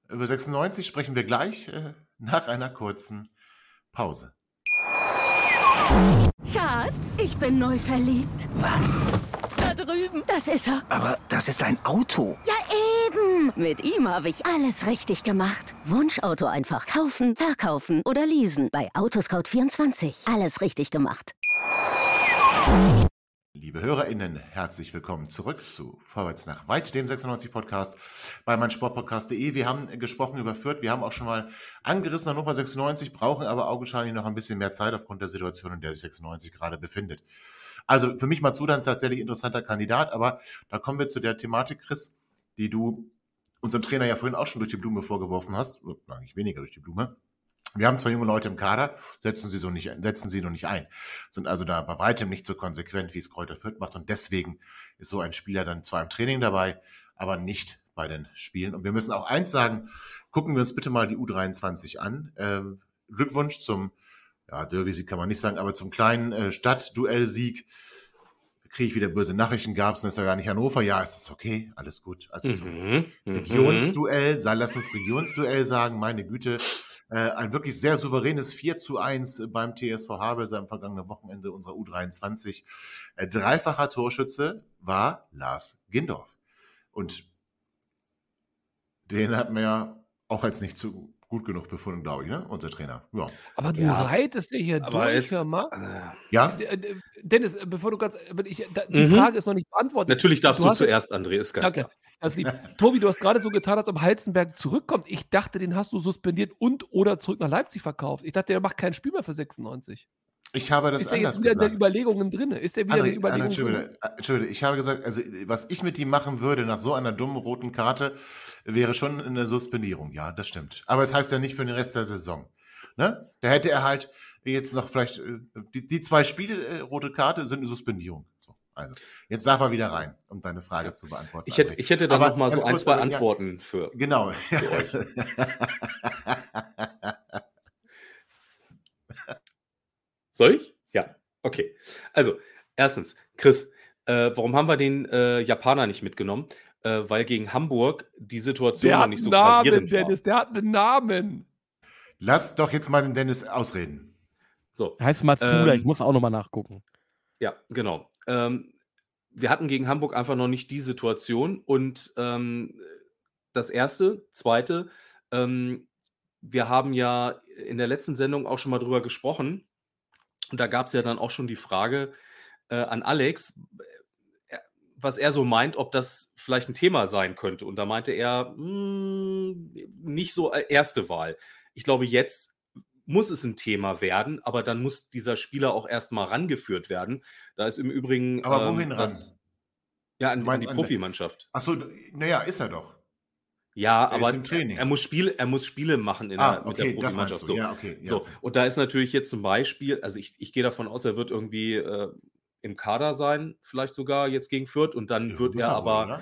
über 96 sprechen wir gleich äh, nach einer kurzen Pause. Schatz, ich bin neu verliebt. Was? Da drüben. Das ist er. Aber das ist ein Auto. Ja, eben. Mit ihm habe ich alles richtig gemacht. Wunschauto einfach kaufen, verkaufen oder leasen. Bei Autoscout24. Alles richtig gemacht. Liebe HörerInnen, herzlich willkommen zurück zu Vorwärts nach Weit, dem 96 Podcast bei meinsportpodcast.de. Wir haben gesprochen über Fürth, wir haben auch schon mal angerissen Hannover 96, brauchen aber augenscheinlich noch ein bisschen mehr Zeit aufgrund der Situation, in der sich 96 gerade befindet. Also für mich Matsuda ein tatsächlich interessanter Kandidat, aber da kommen wir zu der Thematik, Chris, die du unserem Trainer ja vorhin auch schon durch die Blume vorgeworfen hast, eigentlich weniger durch die Blume. Wir haben zwar junge Leute im Kader, setzen sie so nicht, setzen sie noch nicht ein, sind also da bei weitem nicht so konsequent, wie es Kräuter Fürth macht und deswegen ist so ein Spieler dann zwar im Training dabei, aber nicht bei den Spielen. Und wir müssen auch eins sagen, gucken wir uns bitte mal die U23 an. Ähm, Glückwunsch zum, ja, Derby-Sieg kann man nicht sagen, aber zum kleinen äh, Stadtduell-Sieg kriege ich wieder böse Nachrichten, gab es, ist ja gar nicht Hannover. Ja, ist es okay, alles gut. Also mhm, mhm. Regionsduell, lass uns Regionsduell sagen, meine Güte. Äh, ein wirklich sehr souveränes 4 zu 1 beim TSV Habelse am vergangenen Wochenende unserer U23. Äh, dreifacher Torschütze war Lars Gindorf. Und den hat man ja auch als nicht zu gut genug befunden, glaube ich, ne? Unser Trainer. Ja. Aber du ja. reitest ja hier durch, jetzt, mal. Äh, ja? Dennis, bevor du ganz, ich, die mhm. Frage ist noch nicht beantwortet. Natürlich darfst du, du zuerst, André, ist ganz okay. klar. Tobi, du hast gerade so getan, als ob Heizenberg zurückkommt. Ich dachte, den hast du suspendiert und oder zurück nach Leipzig verkauft. Ich dachte, der macht kein Spiel mehr für 96. Ich habe das ist anders jetzt wieder gesagt. in den Überlegungen drin? Ist er wieder André, in den Überlegungen André, drin? Entschuldige, ich habe gesagt, also was ich mit ihm machen würde nach so einer dummen roten Karte, wäre schon eine Suspendierung. Ja, das stimmt. Aber es das heißt ja nicht für den Rest der Saison. Ne? Da hätte er halt jetzt noch vielleicht, äh, die, die zwei Spiele, äh, rote Karte, sind eine Suspendierung. So, Also, jetzt darf er wieder rein, um deine Frage zu beantworten. Ich hätte, ich hätte dann noch mal so ein, zwei Antworten für, genau. für euch. Soll ich? Ja, okay. Also, erstens, Chris, äh, warum haben wir den äh, Japaner nicht mitgenommen? Äh, weil gegen Hamburg die Situation Der noch hat nicht einen so Namen, gravierend war. Dennis, der hat einen Namen. Lass doch jetzt mal den Dennis ausreden. So, Heißt Matsuda, Ähm, ich muss auch nochmal nachgucken. Ja, genau. Ähm, wir hatten gegen Hamburg einfach noch nicht die Situation. Und ähm, das Erste, Zweite, ähm, wir haben ja in der letzten Sendung auch schon mal drüber gesprochen. Und da gab es ja dann auch schon die Frage äh, an Alex, äh, was er so meint, ob das vielleicht ein Thema sein könnte. Und da meinte er, "Mm, nicht so äh, erste Wahl. Ich glaube, jetzt muss es ein Thema werden, aber dann muss dieser Spieler auch erstmal rangeführt werden. Da ist im Übrigen. Aber ähm, wohin ran? das, Ja, an, an die an- Profimannschaft. Achso, naja, ist er doch. Ja, Er aber ist im Training. er muss Spiele, er muss Spiele machen in Ah, der, mit okay, der das meinst Profimannschaft. du. So. Ja, okay. Ja. So, und da ist natürlich jetzt zum Beispiel, also ich, ich gehe davon aus, er wird irgendwie äh, im Kader sein, vielleicht sogar jetzt gegen Fürth und dann Ja, wird er er aber,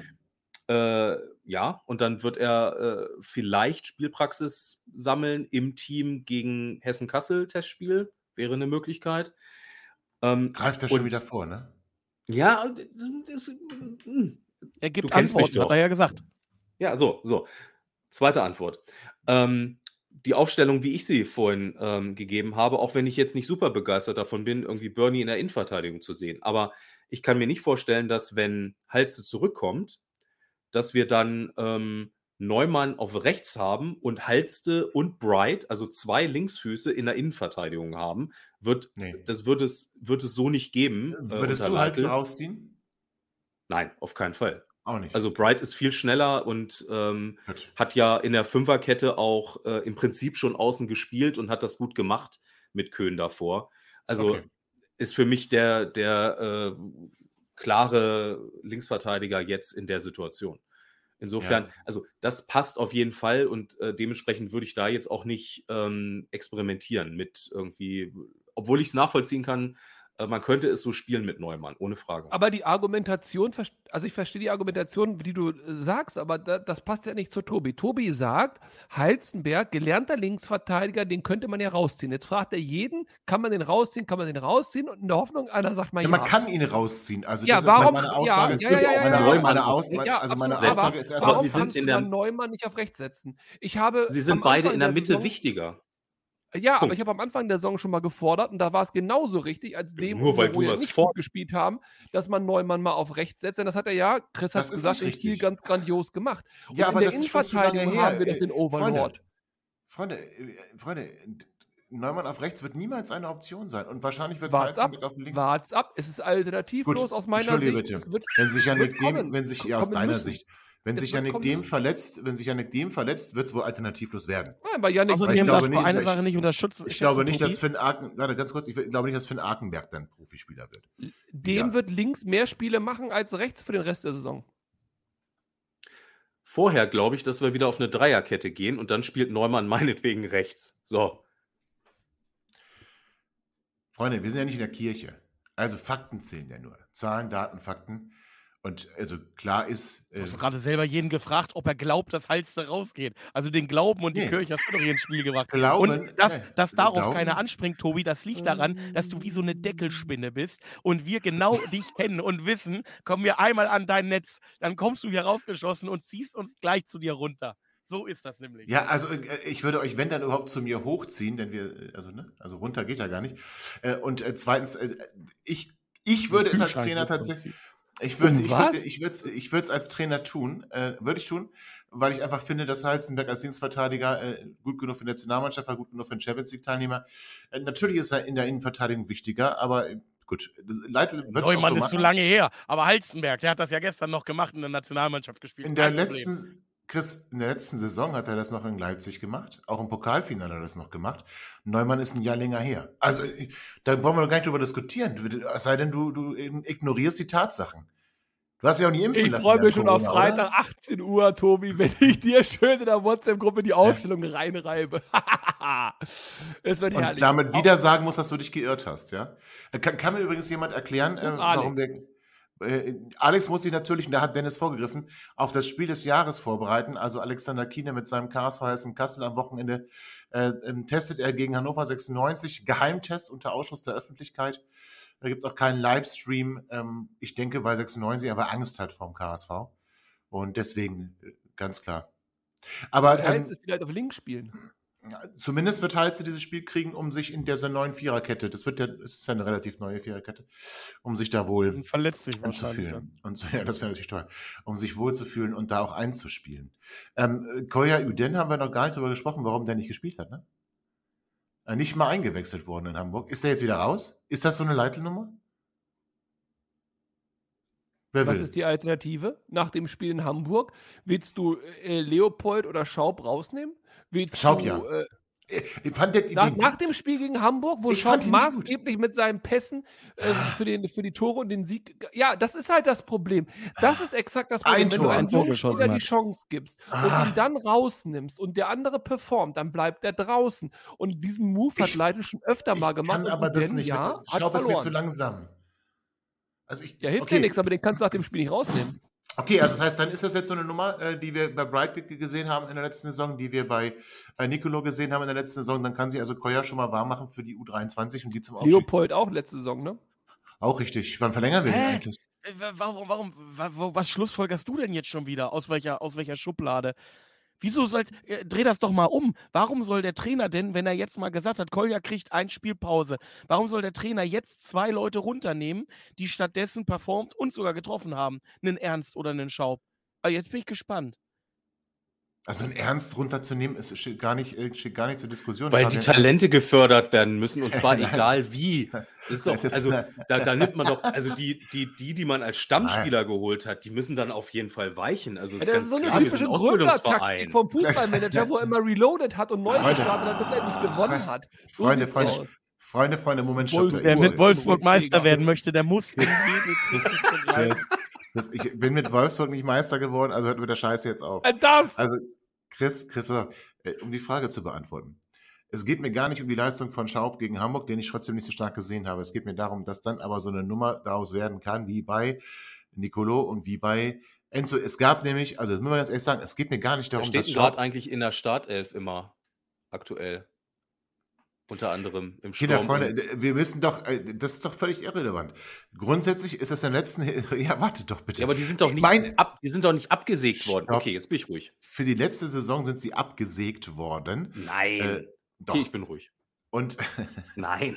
äh, ja, und dann wird er äh, vielleicht Spielpraxis sammeln im Team gegen Hessen-Kassel, Testspiel, wäre eine Möglichkeit. Ähm, Greift er schon wieder vor, ne? Ja, das, das, mm, Er gibt Du kennst mich Antworten, hat er ja gesagt. Ja, so, so. Zweite Antwort. Ähm, die Aufstellung, wie ich sie vorhin ähm, gegeben habe, auch wenn ich jetzt nicht super begeistert davon bin, irgendwie Bernie in der Innenverteidigung zu sehen. Aber ich kann mir nicht vorstellen, dass wenn Halze zurückkommt, dass wir dann ähm, Neumann auf rechts haben und Halste und Bright, also zwei Linksfüße in der Innenverteidigung haben. Wird, Nee. Das wird es, wird es so nicht geben. äh, Würdest unter du Hals Leitl. rausziehen? Nein, auf keinen Fall. Auch nicht. Also Bright ist viel schneller und ähm, hat ja in der Fünferkette auch äh, im Prinzip schon außen gespielt und hat das gut gemacht mit Köhn davor. Also Okay. ist für mich der, der äh, klare Linksverteidiger jetzt in der Situation. Insofern, Ja. also das passt auf jeden Fall und äh, dementsprechend würde ich da jetzt auch nicht ähm, experimentieren mit irgendwie, obwohl ich es nachvollziehen kann, man könnte es so spielen mit Neumann, ohne Frage. Aber die Argumentation, also ich verstehe die Argumentation, die du äh, sagst, aber da, das passt ja nicht zu Tobi. Tobi sagt, Heizenberg, gelernter Linksverteidiger, den könnte man ja rausziehen. Jetzt fragt er jeden, kann man den rausziehen, kann man den rausziehen? Und in der Hoffnung, einer sagt mal Ja, ja. man kann ihn rausziehen. Also Ja, das warum- ist meine Aussage. ja, ja, ja, ja, meine, ja, ja. meine, Aus, meine, Ja, also meine Aussage aber ist erstmal, Warum sie sind in der- Neumann nicht auf rechts setzen? Ich habe Sie sind beide in der Mitte Saison, wichtiger. Ja, aber Punkt. ich habe am Anfang der Saison schon mal gefordert und da war es genauso richtig, als dem, Nur weil wo wir nicht vor- gut gespielt haben, dass man Neumann mal auf rechts setzt. Denn das hat er ja, Chris hat gesagt, im Spiel ganz grandios gemacht. Und Ja, in aber der zu lange Innenverteidigung haben wir doch Äh, den Overlord. Freunde, äh, Freunde, Neumann auf rechts wird niemals eine Option sein. Und wahrscheinlich wird es Heizenberg auf links. wart's ab. Es ist alternativlos Gut, aus meiner Sicht. bitte. Es wird, Wenn sich dem, kommen. wenn sich, ja, aus deiner müssen. Sicht, wenn sich Janik dem verletzt, wenn sich Janik dem verletzt, wird es wohl alternativlos werden. Nein, bei Janik Also, ich darf nicht, eine ich- Sache nicht unterschätzen. Ich glaube nicht, dass. Finn Arken, warte, ganz kurz, ich glaube nicht, dass Finn Arkenberg dann Profispieler wird. dem Ja. wird links mehr Spiele machen als rechts für den Rest der Saison. Vorher glaube ich, dass wir wieder auf eine Dreierkette gehen und dann spielt Neumann meinetwegen rechts. So. Freunde, wir sind ja nicht in der Kirche. Also Fakten zählen ja nur. Zahlen, Daten, Fakten. Und also klar ist, Du äh, hast doch gerade selber jeden gefragt, ob er glaubt, dass Halste rausgeht. Also den Glauben und die Nee. Kirche hast du doch hier ins Spiel gebracht. Glauben, und dass, nee. dass darauf Glauben- keiner anspringt, Tobi, das liegt daran, dass du wie so eine Deckelspinne bist und wir genau dich kennen und wissen, kommen wir einmal an dein Netz, dann kommst du hier rausgeschossen und ziehst uns gleich zu dir runter. So ist das nämlich. Ja, also äh, ich würde euch, wenn dann überhaupt zu mir hochziehen, denn wir, äh, also ne, also runter geht ja gar nicht. Äh, Und zweitens, ich, ich würde es als Trainer tatsächlich. Ich würde, Um ich was? würde, ich würde, ich würde es als Trainer tun, äh, würde ich tun, weil ich einfach finde, dass Halzenberg als Linksverteidiger äh, gut genug für die Nationalmannschaft war, gut genug für den Champions League Teilnehmer. Äh, natürlich ist er in der Innenverteidigung wichtiger, aber äh, gut, Leitl wird Neumann so ist zu lange her, aber Halstenberg, der hat das ja gestern noch gemacht in der Nationalmannschaft gespielt. In der Kein Problem. Chris, in der letzten Saison hat er das noch in Leipzig gemacht. Auch im Pokalfinale hat er das noch gemacht. Neumann ist ein Jahr länger her. Also, äh, da brauchen wir doch gar nicht drüber diskutieren. Es sei denn, du, du ignorierst die Tatsachen. Du hast ja auch nie impfen Ich lassen. freue mich schon auf Corona, Freitag, 18 Uhr, Tobi, wenn ich dir schön in der WhatsApp-Gruppe die Aufstellung reinreibe. es wird Oder? Und herrlich. damit wieder sagen muss, dass du dich geirrt hast, ja? Äh, Kann, kann mir übrigens jemand erklären, äh, warum der, Alex muss sich natürlich, und da hat Dennis vorgegriffen, auf das Spiel des Jahres vorbereiten. Also Alexander Kiene mit seinem KSV Hessen Kassel am Wochenende äh, ähm, testet er gegen Hannover 96. Geheimtest unter Ausschuss der Öffentlichkeit. Da gibt auch keinen Livestream. Ähm, ich denke, weil 96 aber Angst hat vom KSV. Und deswegen, äh, ganz klar. Aber. Ähm, vielleicht auf Link spielen. Zumindest wird Halze dieses Spiel kriegen, um sich in dieser neuen Viererkette, das wird ja, es ist ja eine relativ neue Viererkette, um sich da wohl und verletzt sich anzufühlen. Und ja, das wäre natürlich toll, um sich wohlzufühlen und da auch einzuspielen. Ähm, Koya Uden haben wir noch gar nicht darüber gesprochen, warum der nicht gespielt hat, ne? Äh, nicht mal eingewechselt worden in Hamburg. Ist der jetzt wieder raus? Ist das so eine Leitelnummer? Wer Was will? ist die Alternative? Nach dem Spiel in Hamburg willst du äh, Leopold oder Schaub rausnehmen? Willst Schaub, du, ja. Äh, ich fand der, nach, nach, dem Spiel gegen Hamburg, wo Schaub maßgeblich mit seinen Pässen äh, ah. für, den, für die Tore und den Sieg. Ja, das ist halt das Problem. Das ist exakt das Problem. Ein Wenn Tor, du einem jungen Spieler die Chance gibst ah. und ihn dann rausnimmst und der andere performt, dann bleibt er draußen. Und diesen Move hat Leitl schon öfter mal gemacht. Kann aber das nicht. Ja, mit, Schaub ist mir zu langsam. Also ich, ja, hilft okay. dir nichts, aber den kannst du nach dem Spiel nicht rausnehmen. Okay, also das heißt, dann ist das jetzt so eine Nummer, äh, die wir bei Bright gesehen haben in der letzten Saison, die wir bei, bei Nicolo gesehen haben in der letzten Saison. Dann kann sie also Koya schon mal warm machen für die U23 und die zum Aufstieg. Leopold auch letzte Saison, ne? Auch richtig. Wann verlängern wir Hä? den eigentlich? Äh, warum, warum, was schlussfolgerst du denn jetzt schon wieder? Aus welcher, aus welcher Schublade? Wieso soll, äh, dreh das doch mal um. Warum soll der Trainer denn, wenn er jetzt mal gesagt hat, Kolja kriegt ein Spielpause, warum soll der Trainer jetzt zwei Leute runternehmen, die stattdessen performt und sogar getroffen haben? Einen Ernst oder einen Schaub? Aber jetzt bin ich gespannt. Also ein Ernst runterzunehmen, ist, steht, gar nicht, äh, steht gar nicht zur Diskussion. Weil die Talente gefördert werden müssen und zwar egal wie. Das doch, also da, da, nimmt man doch, also die, die, die, die man als Stammspieler Nein. geholt hat, die müssen dann auf jeden Fall weichen. Also ja, das ist so eine typische Gründertaktik vom Fußballmanager, wo er immer reloaded hat und neu gestartet hat, bis er nicht gewonnen hat. So Freunde, Freunde, Freunde, Freunde, Moment, Wolfs, Wer mit Wolfsburg Meister werden möchte, der muss. Das, ich bin mit Wolfsburg nicht Meister geworden, also hört mit der Scheiße jetzt auf. Äh, das! Also, Chris, Chris, äh, um die Frage zu beantworten. Es geht mir gar nicht um die Leistung von Schaub gegen Hamburg, den ich trotzdem nicht so stark gesehen habe. Es geht mir darum, dass dann aber so eine Nummer daraus werden kann, wie bei Nicolo und wie bei Enzo. Es gab nämlich, also das muss man ganz ehrlich sagen, es geht mir gar nicht darum, Wer steht dass gerade eigentlich in der Startelf immer aktuell. Unter anderem im Sturm. Kinderfreunde, wir müssen doch, äh, das ist doch völlig irrelevant. Grundsätzlich ist das im letzten, ja, wartet doch bitte. Ja, aber die sind doch nicht, mein, ab, die sind doch nicht abgesägt Stopp. worden. Okay, jetzt bin ich ruhig. Für die letzte Saison sind sie abgesägt worden. Nein. Äh, doch. Okay, ich bin ruhig. Und nein,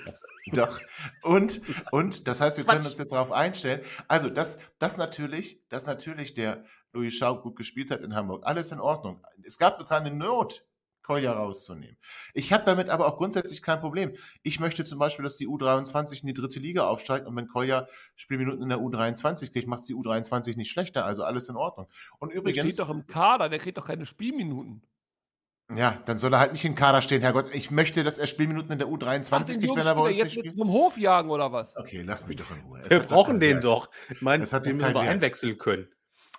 doch. Und und das heißt, wir können uns jetzt darauf einstellen. Also, dass das natürlich, dass natürlich der Louis Schaub gut gespielt hat in Hamburg. Alles in Ordnung. Es gab doch keine Not, Kolja rauszunehmen. Ich habe damit aber auch grundsätzlich kein Problem. Ich möchte zum Beispiel, dass die U23 in die dritte Liga aufsteigt und wenn Kolja Spielminuten in der U23 kriegt, macht die U23 nicht schlechter. Also alles in Ordnung. Und übrigens. Der steht doch im Kader, der kriegt doch keine Spielminuten. Ja, dann soll er halt nicht im Kader stehen, Herrgott. Ich möchte, dass er Spielminuten in der U23 Ach, kriegt, wenn er bei uns jetzt nicht spielt. zum Hof jagen oder was? Okay, lass mich doch in Ruhe. Wir brauchen den Wert. doch. Ich meine, das hat den müssen wir einwechseln können.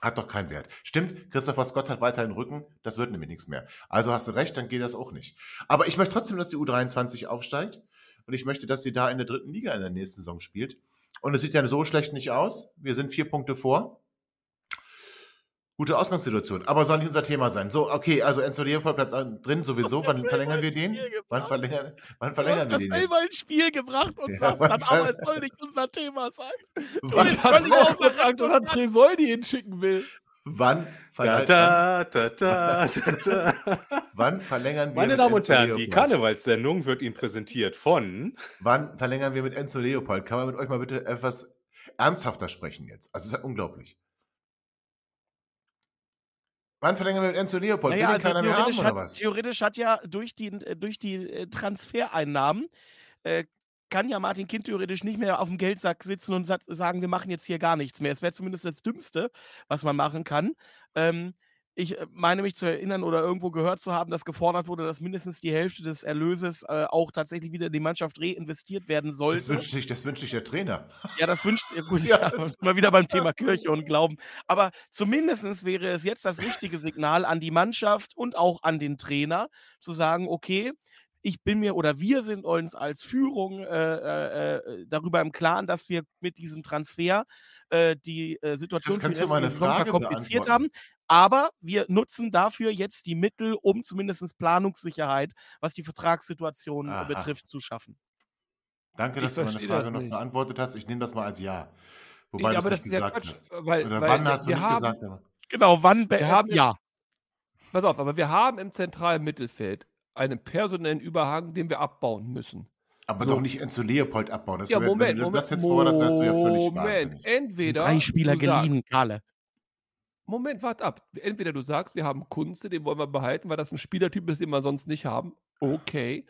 Hat doch keinen Wert. Stimmt, Christopher Scott hat weiterhin Rücken, das wird nämlich nichts mehr. Also hast du recht, dann geht das auch nicht. Aber ich möchte trotzdem, dass die U23 aufsteigt und ich möchte, dass sie da in der dritten Liga in der nächsten Saison spielt. Und es sieht ja so schlecht nicht aus. Wir sind vier Punkte vor gute Ausgangssituation. Aber soll nicht unser Thema sein. So, okay, also Enzo Leopold bleibt drin sowieso. Wann verlängern wir den? Wann verlängern, wann verlängern wir den? Du hast das selber ins Spiel gebracht und ja, sagst dann, aber es soll nicht unser Thema sein. Wann ich völlig außer Rand, dass Tresoldi hinschicken will. Wann verlängern, da, da, da, da, wann verlängern wir Meine Damen und Herren, die Karnevalssendung wird Ihnen präsentiert von. Wann verlängern wir mit Enzo Leopold? Kann man mit euch mal bitte etwas ernsthafter sprechen jetzt? Also, es ist ja unglaublich. Wann verlängern wir mit Enzo Leopold? Naja, also theoretisch, haben, hat, theoretisch hat ja durch die, durch die äh, Transfereinnahmen äh, kann ja Martin Kind theoretisch nicht mehr auf dem Geldsack sitzen und sagen, wir machen jetzt hier gar nichts mehr. Es wäre zumindest das Dümmste, was man machen kann. Ähm, ich äh, meine mich zu erinnern oder irgendwo gehört zu haben, dass gefordert wurde, dass mindestens die Hälfte des Erlöses äh, auch tatsächlich wieder in die Mannschaft reinvestiert werden sollte. Das wünscht sich, das wünscht sich der Trainer. Ja, das wünscht, ja, gut, ja. ja mal wieder beim Thema Kirche und Glauben. Aber zumindest wäre es jetzt das richtige Signal an die Mannschaft und auch an den Trainer, zu sagen, okay, ich bin mir oder wir sind uns als Führung äh, äh, äh darüber im Klaren, dass wir mit diesem Transfer äh, die äh, Situation für die Saison verkompliziert haben. Aber wir nutzen dafür jetzt die Mittel, um zumindest Planungssicherheit, was die Vertragssituation Aha. betrifft, zu schaffen. Danke, dass ich du meine Frage noch beantwortet hast. Ich nehme das mal als Ja. Wobei ja, du es nicht gesagt Quatsch, hast. Weil, Oder weil, wann hast du nicht haben, gesagt? Genau, wann? Wir haben, ja. Pass auf, aber wir haben im zentralen Mittelfeld einen personellen Überhang, den wir abbauen müssen. Aber so. doch nicht Enzo Leopold abbauen. Das ja, wär, Moment, wenn du das jetzt vor, das wärst du ja völlig Moment, entweder Drei Spieler geliehen, Karle. Moment, wart ab. Entweder du sagst, wir haben Kunze, den wollen wir behalten, weil das ein Spielertyp ist, den wir sonst nicht haben. Okay.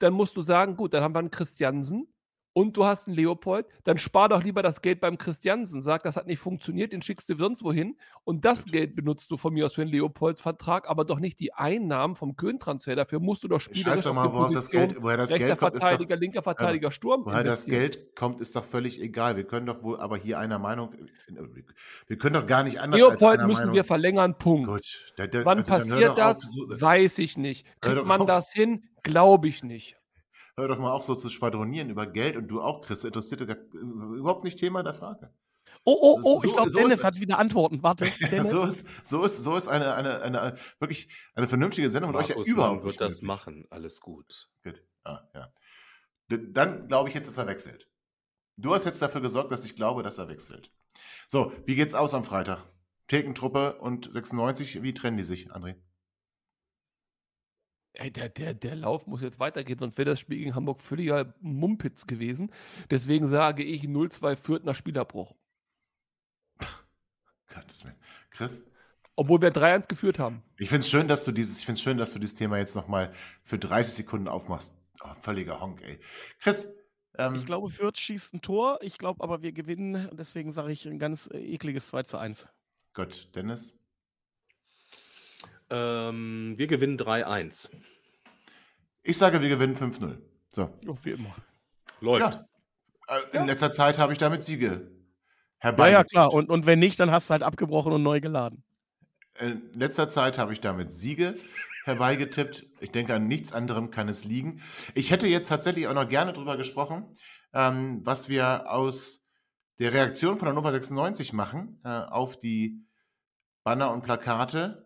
Dann musst du sagen, gut, dann haben wir einen Christiansen, und du hast einen Leopold, dann spar doch lieber das Geld beim Christiansen. Sag, das hat nicht funktioniert, den schickst du sonst wohin. Und das Geld benutzt du von mir aus für den Leopold-Vertrag, aber doch nicht die Einnahmen vom Köhn-Transfer. Dafür musst du doch spielen. Scheiß doch mal, woher das Geld, woher das Geld kommt. Verteidiger, doch, linker Verteidiger, Sturm. Woher das Geld kommt, ist doch völlig egal. Wir können doch wohl aber hier einer Meinung, wir können doch gar nicht anders Leopold müssen Meinung. wir verlängern, Punkt. Gut, da, da, Wann also passiert das? Auf, so, Weiß ich nicht. Kriegt man das hin? Glaube ich nicht hör doch mal auf, so zu schwadronieren über Geld und du auch, Chris, interessiert dich überhaupt nicht Thema der Frage. Oh, oh, oh, so, ich glaube, so Dennis ist, hat wieder Antworten. Warte. Dennis. so, ist, so, ist, so ist eine, eine, eine, eine wirklich eine vernünftige Sendung mit euch ja überhaupt wird das möglich. machen. Alles gut. Gut. Ah, ja. Dann glaube ich jetzt, dass er wechselt. Du hast jetzt dafür gesorgt, dass ich glaube, dass er wechselt. So, wie geht's aus am Freitag? Thekentruppe und 96, wie trennen die sich, André? Ey, der, der, der Lauf muss jetzt weitergehen, sonst wäre das Spiel gegen Hamburg völliger Mumpitz gewesen. Deswegen sage ich 0-2 Fürth nach Spielerbruch. Gottes Willen. Chris? Obwohl wir 3-1 geführt haben. Ich finde es schön, dass du dieses, ich finde schön, dass du dieses Thema jetzt nochmal für 30 Sekunden aufmachst. Oh, völliger Honk, ey. Chris, ähm, ich glaube, Fürth schießt ein Tor. Ich glaube aber, wir gewinnen. Deswegen sage ich ein ganz äh, ekliges 2 zu 1. Gut, Dennis? Ähm, wir gewinnen 3-1. Ich sage, wir gewinnen 5-0. So. Jo, wie immer. Läuft. Ja. Äh, in ja. letzter Zeit habe ich damit Siege herbeigeführt. Ja, ja, klar. Und, und wenn nicht, dann hast du halt abgebrochen und neu geladen. In letzter Zeit habe ich damit Siege herbeigetippt. Ich denke, an nichts anderem kann es liegen. Ich hätte jetzt tatsächlich auch noch gerne darüber gesprochen, ähm, was wir aus der Reaktion von der Nummer 96 machen äh, auf die Banner und Plakate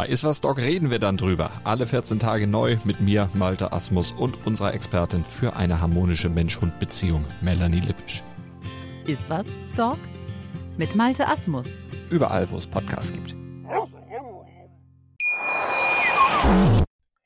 Bei Iswas Dog reden wir dann drüber. Alle 14 Tage neu mit mir, Malte Asmus und unserer Expertin für eine harmonische Mensch-Hund-Beziehung, Melanie Lippisch. Iswas Dog mit Malte Asmus. Überall, wo es Podcasts gibt.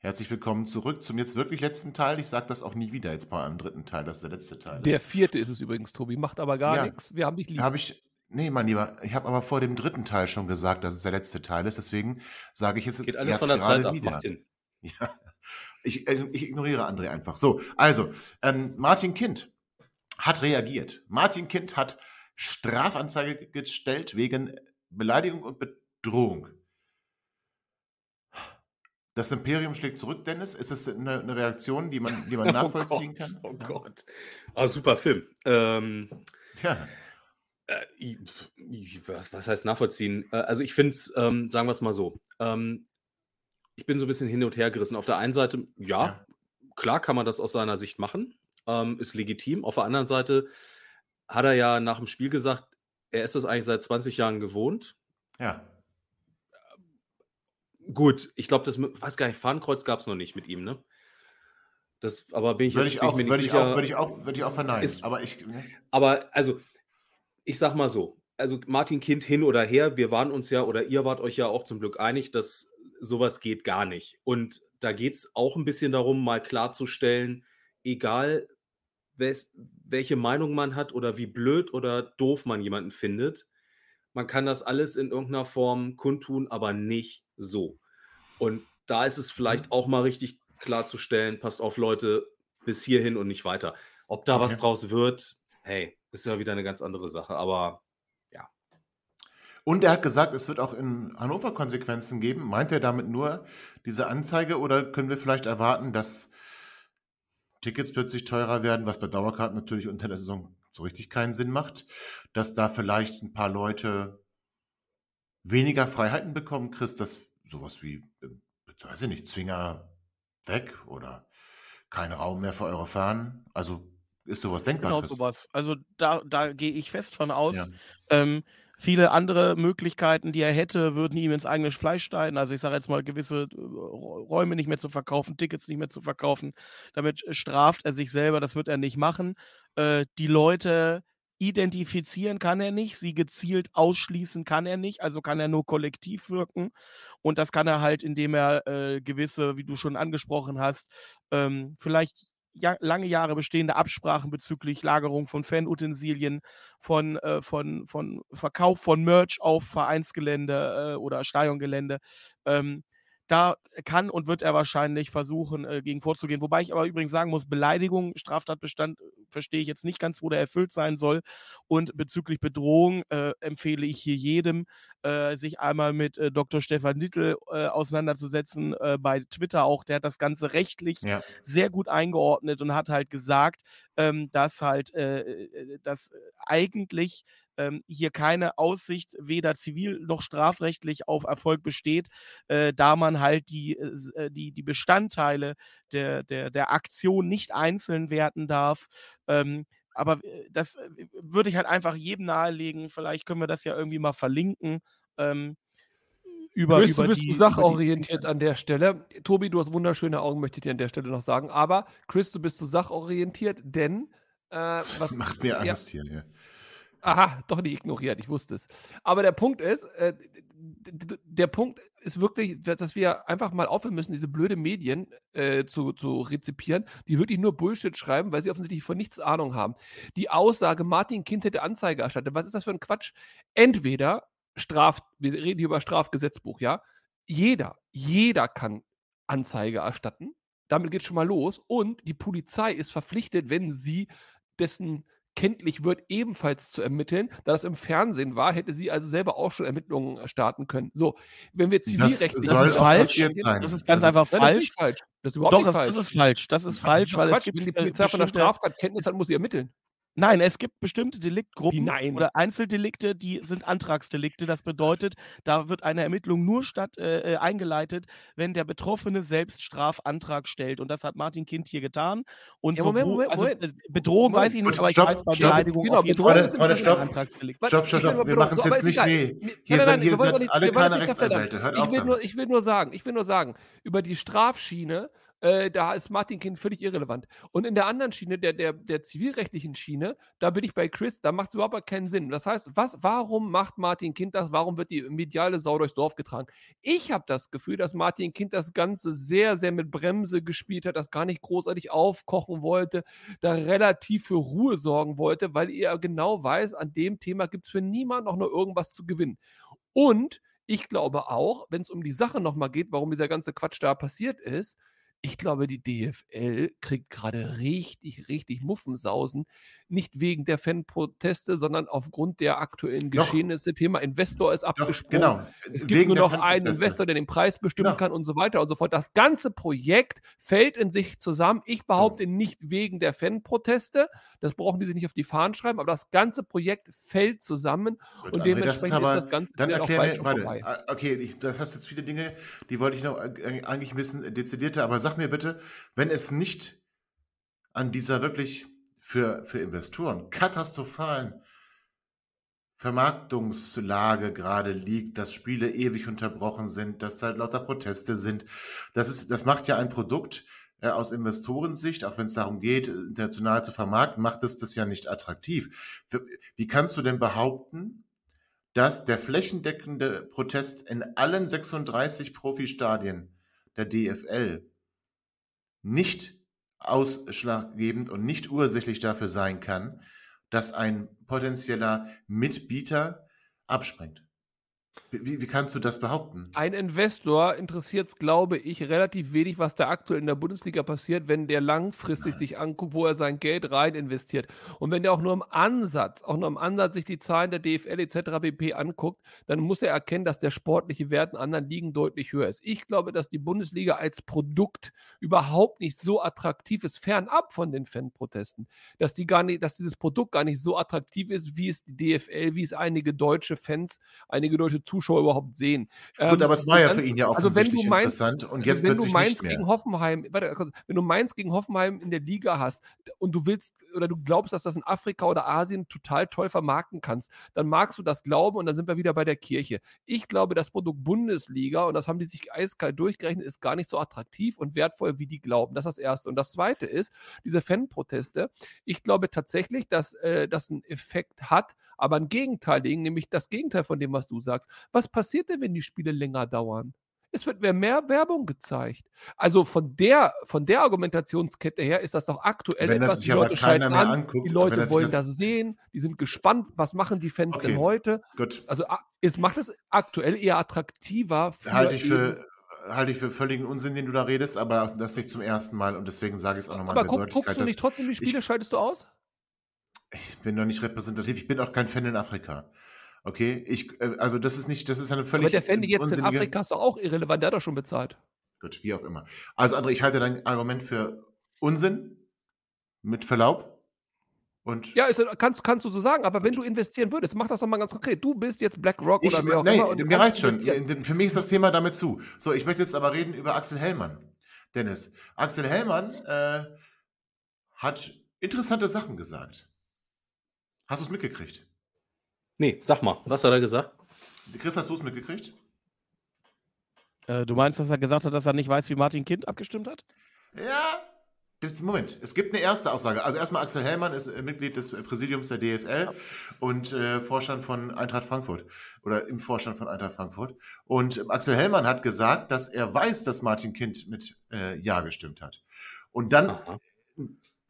Herzlich willkommen zurück zum jetzt wirklich letzten Teil. Ich sage das auch nie wieder jetzt mal am dritten Teil, das ist der letzte Teil. Der vierte ist es übrigens, Tobi. Macht aber gar ja, nichts. Wir haben dich lieb. Habe ich, Nee, mein Lieber, ich habe aber vor dem dritten Teil schon gesagt, dass es der letzte Teil ist. Deswegen sage ich jetzt Geht alles von der Zeit ab, wieder. Martin. Ja, ich, äh, ich ignoriere André einfach. So, also, ähm, Martin Kind hat reagiert. Martin Kind hat Strafanzeige gestellt wegen Beleidigung und Bedrohung. Das Imperium schlägt zurück, Dennis. Ist es eine, eine Reaktion, die man, die man nachvollziehen oh Gott, kann? Oh Gott. Ah, super Film. Ähm, ja. Äh, was, was, heißt nachvollziehen? Äh, also ich finde es, ähm, sagen wir es mal so, ähm, ich bin so ein bisschen hin und her gerissen. Auf der einen Seite, ja, ja. klar kann man das aus seiner Sicht machen, ähm, ist legitim. Auf der anderen Seite hat er ja nach dem Spiel gesagt, er ist das eigentlich seit 20 Jahren gewohnt. Ja. Gut, ich glaube, das weiß gar nicht, Fahnenkreuz gab es noch nicht mit ihm, ne? Das, aber bin ich, würde ich auch, würde ich auch, würde ich auch, würde ich auch verneinen. Ist, aber ich, ne? aber also ich sag mal so, also Martin Kind hin oder her, wir waren uns ja oder ihr wart euch ja auch zum Glück einig, dass sowas geht gar nicht. Und da geht es auch ein bisschen darum, mal klarzustellen, egal wes, welche Meinung man hat oder wie blöd oder doof man jemanden findet, man kann das alles in irgendeiner Form kundtun, aber nicht so. Und da ist es vielleicht mhm. auch mal richtig klarzustellen, passt auf Leute, bis hierhin und nicht weiter. Ob da okay. was draus wird, hey, ist ja wieder eine ganz andere Sache. Aber ja. Und er hat gesagt, es wird auch in Hannover Konsequenzen geben. Meint er damit nur diese Anzeige oder können wir vielleicht erwarten, dass Tickets plötzlich teurer werden, was bei Dauerkarten natürlich unter der Saison so richtig keinen Sinn macht, dass da vielleicht ein paar Leute weniger Freiheiten bekommen, Chris, dass sowas wie, ähm, weiß ich nicht, Zwinger weg oder kein Raum mehr für eure Fahnen? Also ist sowas denkbar? Genau Chris? sowas. Also da, da gehe ich fest von aus. Ja. Ähm, viele andere Möglichkeiten, die er hätte, würden ihm ins eigene Fleisch steigen. Also ich sage jetzt mal, gewisse äh, Räume nicht mehr zu verkaufen, Tickets nicht mehr zu verkaufen. Damit straft er sich selber, das wird er nicht machen. Äh, die Leute identifizieren kann er nicht, sie gezielt ausschließen kann er nicht, also kann er nur kollektiv wirken. Und das kann er halt, indem er äh, gewisse, wie du schon angesprochen hast, ähm, vielleicht ja, lange Jahre bestehende Absprachen bezüglich Lagerung von Fanutensilien, von, äh, von, von Verkauf von Merch auf Vereinsgelände äh, oder Stadiongelände. Ähm, da kann und wird er wahrscheinlich versuchen, äh, gegen vorzugehen. Wobei ich aber übrigens sagen muss, Beleidigung, Straftatbestand, äh, verstehe ich jetzt nicht ganz, wo der erfüllt sein soll. Und bezüglich Bedrohung äh, empfehle ich hier jedem, äh, sich einmal mit äh, Dr. Stefan Nittel äh, auseinanderzusetzen, bei Twitter auch. Der hat das Ganze rechtlich ja. sehr gut eingeordnet und hat halt gesagt, ähm, dass halt, dass eigentlich ähm, hier keine Aussicht weder zivil noch strafrechtlich auf Erfolg besteht, äh, da man halt die, äh, äh die, die Bestandteile der, der, der Aktion nicht einzeln werten darf. Ähm, aber äh, das äh, würde ich halt einfach jedem nahelegen. Vielleicht können wir das ja irgendwie mal verlinken. Ähm, über, Chris, über du bist die, sachorientiert an der Stelle. Tobi, du hast wunderschöne Augen, möchte ich dir an der Stelle noch sagen. Aber Chris, du bist so sachorientiert, denn äh, was macht mir Angst ja, hier. Ja. Aha, doch nicht ignoriert, ich wusste es. Aber der Punkt ist, äh, der Punkt ist wirklich, dass wir einfach mal aufhören müssen, diese blöde Medien äh, zu, zu rezipieren, die wirklich nur Bullshit schreiben, weil sie offensichtlich von nichts Ahnung haben. Die Aussage, Martin Kind hätte Anzeige erstattet, was ist das für ein Quatsch? Entweder Straf, wir reden hier über Strafgesetzbuch, ja. Jeder, jeder kann Anzeige erstatten. Damit geht es schon mal los. Und die Polizei ist verpflichtet, wenn sie dessen kenntlich wird, ebenfalls zu ermitteln. Da das im Fernsehen war, hätte sie also selber auch schon Ermittlungen äh, starten können. So, wenn wir zivilrechtlich. Das, das ist falsch. Sein. Das ist ganz also, einfach falsch. Das ist falsch. Das ist überhaupt Doch, nicht das, falsch. Das ist falsch. Das ist falsch, weil Quatsch, es gibt wenn die Polizei von der Straftat Kenntnis hat, muss sie ermitteln. Nein, es gibt bestimmte Deliktgruppen oder Einzeldelikte, die sind Antragsdelikte. Das bedeutet, da wird eine Ermittlung nur statt, äh, äh, eingeleitet, wenn der Betroffene selbst Strafantrag stellt. Und das hat Martin Kind hier getan. Und ja, Moment, Moment, also, Moment. Also, Bedrohung Moment. weiß ich nicht, aber ich weiß bei Beleidigung genau, auf jeden Fall. Warte, warte, stopp. Antragsdelikt. Stopp, stopp, stopp. Wir machen es jetzt nicht, nee. Hier sind, hier sind alle keine Rechtsanwälte. Hört auf Ich will nur sagen, ich will nur sagen, über die Strafschiene äh, da ist Martin Kind völlig irrelevant. Und in der anderen Schiene, der, der, der zivilrechtlichen Schiene, da bin ich bei Chris, da macht es überhaupt keinen Sinn. Das heißt, was, warum macht Martin Kind das? Warum wird die mediale Sau durchs Dorf getragen? Ich habe das Gefühl, dass Martin Kind das Ganze sehr, sehr mit Bremse gespielt hat, das gar nicht großartig aufkochen wollte, da relativ für Ruhe sorgen wollte, weil er genau weiß, an dem Thema gibt es für niemanden noch nur irgendwas zu gewinnen. Und ich glaube auch, wenn es um die Sache nochmal geht, warum dieser ganze Quatsch da passiert ist, ich glaube, die DFL kriegt gerade richtig, richtig Muffensausen. Nicht wegen der Fanproteste, sondern aufgrund der aktuellen Geschehnisse. Doch. Thema Investor ist abgesprungen. Genau. Es gibt wegen nur noch einen Investor, der den Preis bestimmen genau. kann und so weiter und so fort. Das ganze Projekt fällt in sich zusammen. Ich behaupte nicht wegen der Fanproteste. Das brauchen die sich nicht auf die Fahnen schreiben, aber das ganze Projekt fällt zusammen Gut, und dementsprechend ist, aber, ist, das Ganze dann erklär mir, warte, Okay, ich, das hast jetzt viele Dinge, die wollte ich noch äh, eigentlich ein bisschen dezidierter, aber sag mir bitte, wenn es nicht an dieser wirklich für, für Investoren katastrophalen Vermarktungslage gerade liegt, dass Spiele ewig unterbrochen sind, dass halt lauter Proteste sind. Das ist, das macht ja ein Produkt äh, aus Investorensicht, auch wenn es darum geht, international zu vermarkten, macht es das ja nicht attraktiv. Wie kannst du denn behaupten, dass der flächendeckende Protest in allen 36 Profistadien der DFL nicht ausschlaggebend und nicht ursächlich dafür sein kann, dass ein potenzieller Mitbieter abspringt. Wie, wie kannst du das behaupten? Ein Investor interessiert es, glaube ich, relativ wenig, was da aktuell in der Bundesliga passiert, wenn der langfristig Nein. sich anguckt, wo er sein Geld rein investiert. Und wenn der auch nur im Ansatz, auch nur im Ansatz sich die Zahlen der DFL etc. pp. anguckt, dann muss er erkennen, dass der sportliche Wert in anderen Ligen deutlich höher ist. Ich glaube, dass die Bundesliga als Produkt überhaupt nicht so attraktiv ist, fernab von den Fanprotesten, dass die gar nicht, dass dieses Produkt gar nicht so attraktiv ist, wie es die DFL, wie es einige deutsche Fans, einige deutsche Zuschauer überhaupt sehen. Gut, Ähm, aber es war ja für ihn ja also wenn du offensichtlich meinst, interessant und also jetzt wenn du Mainz gegen Hoffenheim, warte, wenn du Mainz gegen Hoffenheim in der Liga hast und du willst oder du glaubst, dass das in Afrika oder Asien total toll vermarkten kannst, dann magst du das glauben und dann sind wir wieder bei der Kirche. Ich glaube, das Produkt Bundesliga, und das haben die sich eiskalt durchgerechnet, ist gar nicht so attraktiv und wertvoll, wie die glauben. Das ist das Erste. Und das Zweite ist, diese Fanproteste. Ich glaube tatsächlich, dass äh, das einen Effekt hat, aber einen gegenteiligen, nämlich das Gegenteil von dem, was du sagst. Was passiert denn, wenn die Spiele länger dauern? Es wird mehr, mehr Werbung gezeigt. Also von der, von der Argumentationskette her ist das doch aktuell Wenn das etwas, sich die Leute schalten an, anguckt, die Leute das wollen das- das sehen, die sind gespannt, was machen die Fans Okay. denn heute? Gut. Also es macht es aktuell eher attraktiver für Halte ich für, halte ich für völligen Unsinn, den du da redest, aber das nicht zum ersten Mal und deswegen sage ich es auch nochmal aber guck, guckst du nicht trotzdem die ich- Spiele, schaltest du aus? Ich bin doch nicht repräsentativ. Ich bin auch kein Fan in Afrika. Okay, ich, äh, also das ist nicht, das ist eine völlig Aber der Fan jetzt in unsinnige- Afrika ist doch auch irrelevant, der hat doch schon bezahlt. Gut, wie auch immer. Also André, ich halte dein Argument für Unsinn, mit Verlaub. Und Ja, ist, kannst, kannst du so sagen, aber wenn du investieren würdest, mach das doch mal ganz konkret. Du bist jetzt BlackRock ich, oder wer auch nee, immer. mir reicht schon. Für mich ist das Thema damit zu. So, ich möchte jetzt aber reden über Axel Hellmann. Dennis, Axel Hellmann äh, hat interessante Sachen gesagt. Hast du es mitgekriegt? Nee, sag mal, was hat er gesagt? Chris, hast du es mitgekriegt? Äh, du meinst, dass er gesagt hat, dass er nicht weiß, wie Martin Kind abgestimmt hat? Ja. Jetzt, Moment, es gibt eine erste Aussage. Also erstmal Axel Hellmann ist äh, Mitglied des äh, Präsidiums der DFL und äh, Vorstand von Eintracht Frankfurt oder im Vorstand von Eintracht Frankfurt. Und äh, Axel Hellmann hat gesagt, dass er weiß, dass Martin Kind mit äh, Ja gestimmt hat. Und dann Aha.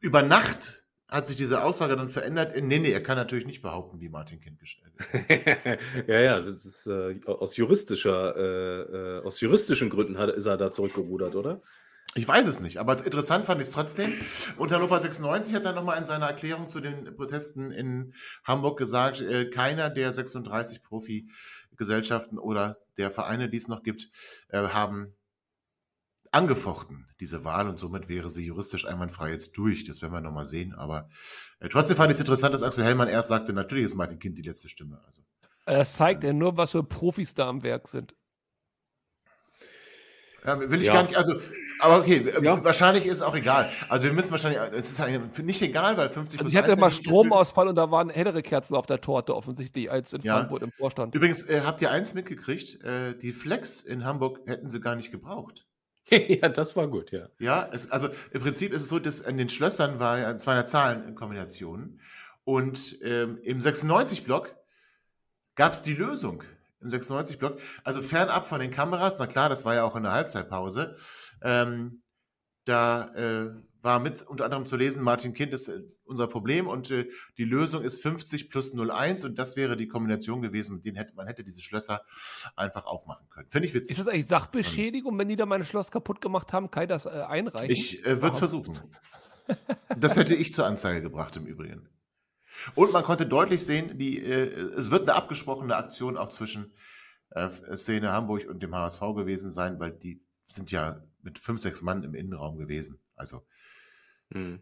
über Nacht hat sich diese Aussage dann verändert. in, Nee, nee, er kann natürlich nicht behaupten, wie Martin Kind hat. ja, ja, das ist äh, aus juristischer, äh, äh, aus juristischen Gründen hat, ist er da zurückgerudert, oder? Ich weiß es nicht, aber interessant fand ich es trotzdem. Und Hannover 96 hat dann nochmal in seiner Erklärung zu den Protesten in Hamburg gesagt, äh, keiner der 36 Profi-Gesellschaften oder der Vereine, die es noch gibt, äh, haben angefochten, diese Wahl, und somit wäre sie juristisch einwandfrei jetzt durch. Das werden wir nochmal sehen. Aber äh, trotzdem fand ich es interessant, dass Axel Hellmann erst sagte, natürlich ist Martin Kind die letzte Stimme. Also, Das zeigt ja nur, was für Profis da am Werk sind. ja, will ich Ja. gar nicht, also, aber okay, äh, Ja. wahrscheinlich ist es auch egal. Also wir müssen wahrscheinlich, es ist eigentlich nicht egal, weil 50 Also ich hatte 1 mal Stromausfall und da waren hellere Kerzen auf der Torte offensichtlich als in Ja. Frankfurt im Vorstand. Übrigens, äh, habt ihr eins mitgekriegt? Äh, die Flex in Hamburg hätten sie gar nicht gebraucht. ja, das war gut, ja. Ja, es, also im Prinzip ist es so, dass an den Schlössern war ja 200 Zahlen in Kombinationen. Und ähm, im 96-Block gab es die Lösung. Im 96-Block, also fernab von den Kameras, na klar, das war ja auch in der Halbzeitpause. Ähm, da äh, war mit unter anderem zu lesen, Martin Kind ist äh, unser Problem und äh, die Lösung ist 50 plus 01 und das wäre die Kombination gewesen, mit denen hätte, man hätte diese Schlösser einfach aufmachen können. Finde ich witzig. Ist das eigentlich Sachbeschädigung, wenn die da mein Schloss kaputt gemacht haben? Kann ich das äh, einreichen? Ich äh, würde es versuchen. Das hätte ich zur Anzeige gebracht im Übrigen. Und man konnte deutlich sehen, die, äh, es wird eine abgesprochene Aktion auch zwischen äh, Szene Hamburg und dem HSV gewesen sein, weil die sind ja mit fünf, sechs Mann im Innenraum gewesen. Also, Hm.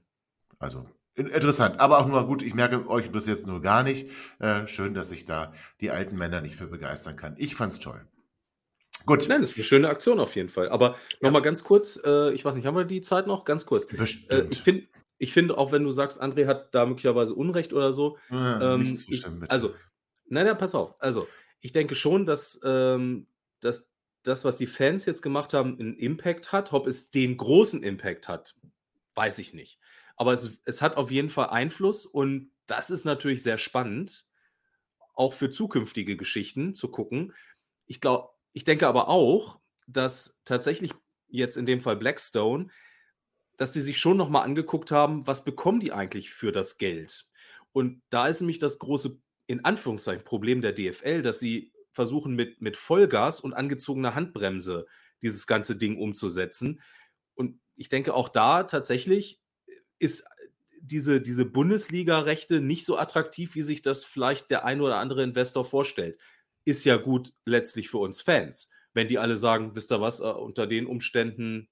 also in- interessant. Aber auch nur gut, ich merke, euch interessiert es nur gar nicht. Äh, schön, dass ich da die alten Männer nicht für begeistern kann. Ich fand's toll. Gut. Nein, das ist eine schöne Aktion auf jeden Fall. Aber nochmal ganz kurz, äh, ich weiß nicht, haben wir die Zeit noch? Ganz kurz. Äh, ich finde, ich find, auch wenn du sagst, André hat da möglicherweise Unrecht oder so. Ja, ähm, nichts ich, bestimmt, bitte. also, nein, nein, pass auf. Also, ich denke schon, dass, ähm, dass das, was die Fans jetzt gemacht haben, einen Impact hat. Ob es den großen Impact hat, weiß ich nicht. Aber es, es hat auf jeden Fall Einfluss und das ist natürlich sehr spannend, auch für zukünftige Geschichten zu gucken. Ich glaube, ich denke aber auch, dass tatsächlich jetzt in dem Fall Blackstone, dass die sich schon nochmal angeguckt haben, was bekommen die eigentlich für das Geld? Und da ist nämlich das große, in Anführungszeichen, Problem der DFL, dass sie versuchen mit, mit Vollgas und angezogener Handbremse dieses ganze Ding umzusetzen. Und ich denke, auch da tatsächlich ist diese, diese Bundesliga-Rechte nicht so attraktiv, wie sich das vielleicht der ein oder andere Investor vorstellt. Ist ja gut letztlich für uns Fans. Wenn die alle sagen, wisst ihr was, äh, unter den Umständen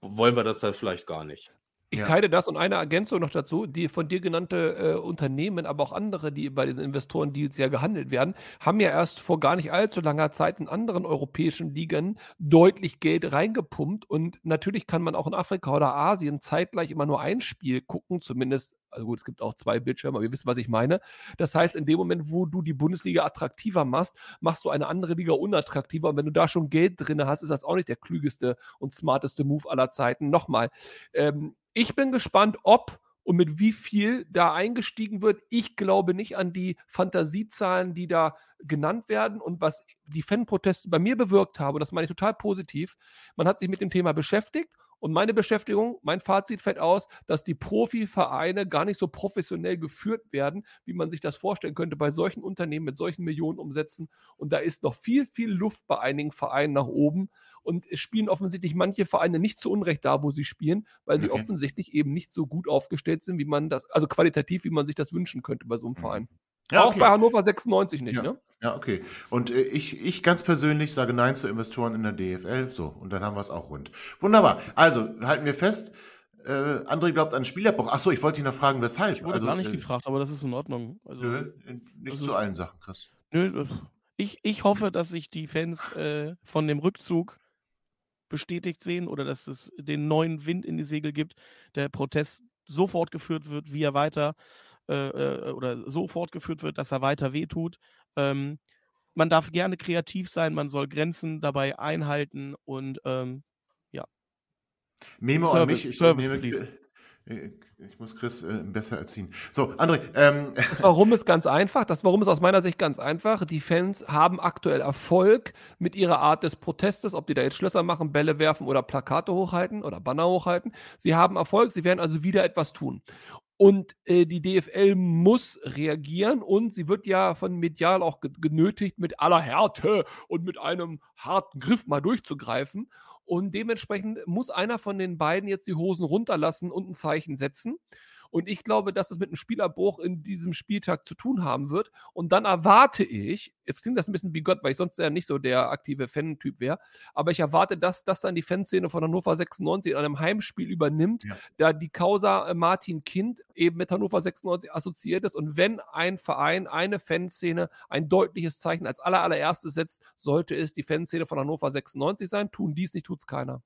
wollen wir das dann vielleicht gar nicht. Ich ja. teile das und eine Ergänzung noch dazu. Die von dir genannte äh, Unternehmen, aber auch andere, die bei diesen Investoren-Deals ja gehandelt werden, haben ja erst vor gar nicht allzu langer Zeit in anderen europäischen Ligen deutlich Geld reingepumpt. Und natürlich kann man auch in Afrika oder Asien zeitgleich immer nur ein Spiel gucken, zumindest also gut, es gibt auch zwei Bildschirme, aber ihr wisst, was ich meine. Das heißt, in dem Moment, wo du die Bundesliga attraktiver machst, machst du eine andere Liga unattraktiver. Und wenn du da schon Geld drin hast, ist das auch nicht der klügeste und smarteste Move aller Zeiten. Nochmal, ähm, ich bin gespannt, ob und mit wie viel da eingestiegen wird. Ich glaube nicht an die Fantasiezahlen, die da genannt werden und was die Fanproteste bei mir bewirkt haben. Und das meine ich total positiv. Man hat sich mit dem Thema beschäftigt und meine Beschäftigung, mein Fazit fällt aus, dass die Profivereine gar nicht so professionell geführt werden, wie man sich das vorstellen könnte bei solchen Unternehmen mit solchen Millionenumsätzen. Und da ist noch viel, viel Luft bei einigen Vereinen nach oben. Und es spielen offensichtlich manche Vereine nicht zu Unrecht da, wo sie spielen, weil sie okay. offensichtlich eben nicht so gut aufgestellt sind, wie man das, also qualitativ, wie man sich das wünschen könnte bei so einem mhm. Verein. Ja, auch okay. bei Hannover 96 nicht, ja. ne? Ja, okay. Und äh, ich, ich ganz persönlich sage Nein zu Investoren in der DFL. So, und dann haben wir es auch rund. Wunderbar. Also, halten wir fest. Äh, André glaubt an Spielerbruch. Achso, ich wollte ihn noch fragen, weshalb. Ich wurde also, gar nicht äh, gefragt, aber das ist in Ordnung. Also, nö, nicht zu allen Sachen, Chris. Nö, ich, ich hoffe, dass sich die Fans äh, von dem Rückzug bestätigt sehen oder dass es den neuen Wind in die Segel gibt, der Protest so fortgeführt wird, wie er weiter äh, äh, oder so fortgeführt wird, dass er weiter wehtut. Ähm, man darf gerne kreativ sein, man soll Grenzen dabei einhalten und ähm, ja. Memo Service, an mich, ich, Service, nehme, äh, ich muss Chris äh, besser erziehen. So, André. Ähm. Das Warum ist ganz einfach. Das Warum ist aus meiner Sicht ganz einfach. Die Fans haben aktuell Erfolg mit ihrer Art des Protestes, ob die da jetzt Schlösser machen, Bälle werfen oder Plakate hochhalten oder Banner hochhalten. Sie haben Erfolg, sie werden also wieder etwas tun. Und äh, die DFL muss reagieren und sie wird ja von medial auch genötigt, mit aller Härte und mit einem harten Griff mal durchzugreifen. Und dementsprechend muss einer von den beiden jetzt die Hosen runterlassen und ein Zeichen setzen. Und ich glaube, dass es mit einem Spielerbruch in diesem Spieltag zu tun haben wird. Und dann erwarte ich, jetzt klingt das ein bisschen wie Gott, weil ich sonst ja nicht so der aktive Fan-Typ wäre, aber ich erwarte, dass das dann die Fanszene von Hannover 96 in einem Heimspiel übernimmt, ja. da die Causa äh, Martin Kind eben mit Hannover 96 assoziiert ist. Und wenn ein Verein, eine Fanszene ein deutliches Zeichen als allererstes setzt, sollte es die Fanszene von Hannover 96 sein. Tun dies nicht, tut es keiner.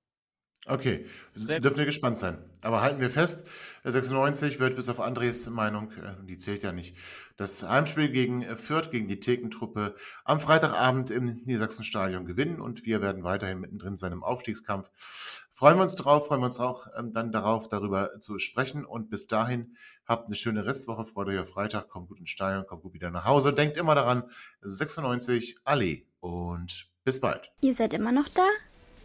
Okay, Sehr dürfen wir gespannt sein. Aber halten wir fest, 96 wird bis auf Andres Meinung, äh, die zählt ja nicht, das Heimspiel gegen äh, Fürth, gegen die Thekentruppe am Freitagabend im Niedersachsenstadion gewinnen und wir werden weiterhin mittendrin sein im Aufstiegskampf. Freuen wir uns drauf, freuen wir uns auch ähm, dann darauf, darüber zu sprechen und bis dahin habt eine schöne Restwoche, freut euch auf Freitag, kommt gut ins Stadion, kommt gut wieder nach Hause. Denkt immer daran, 96 Allee und bis bald. Ihr seid immer noch da?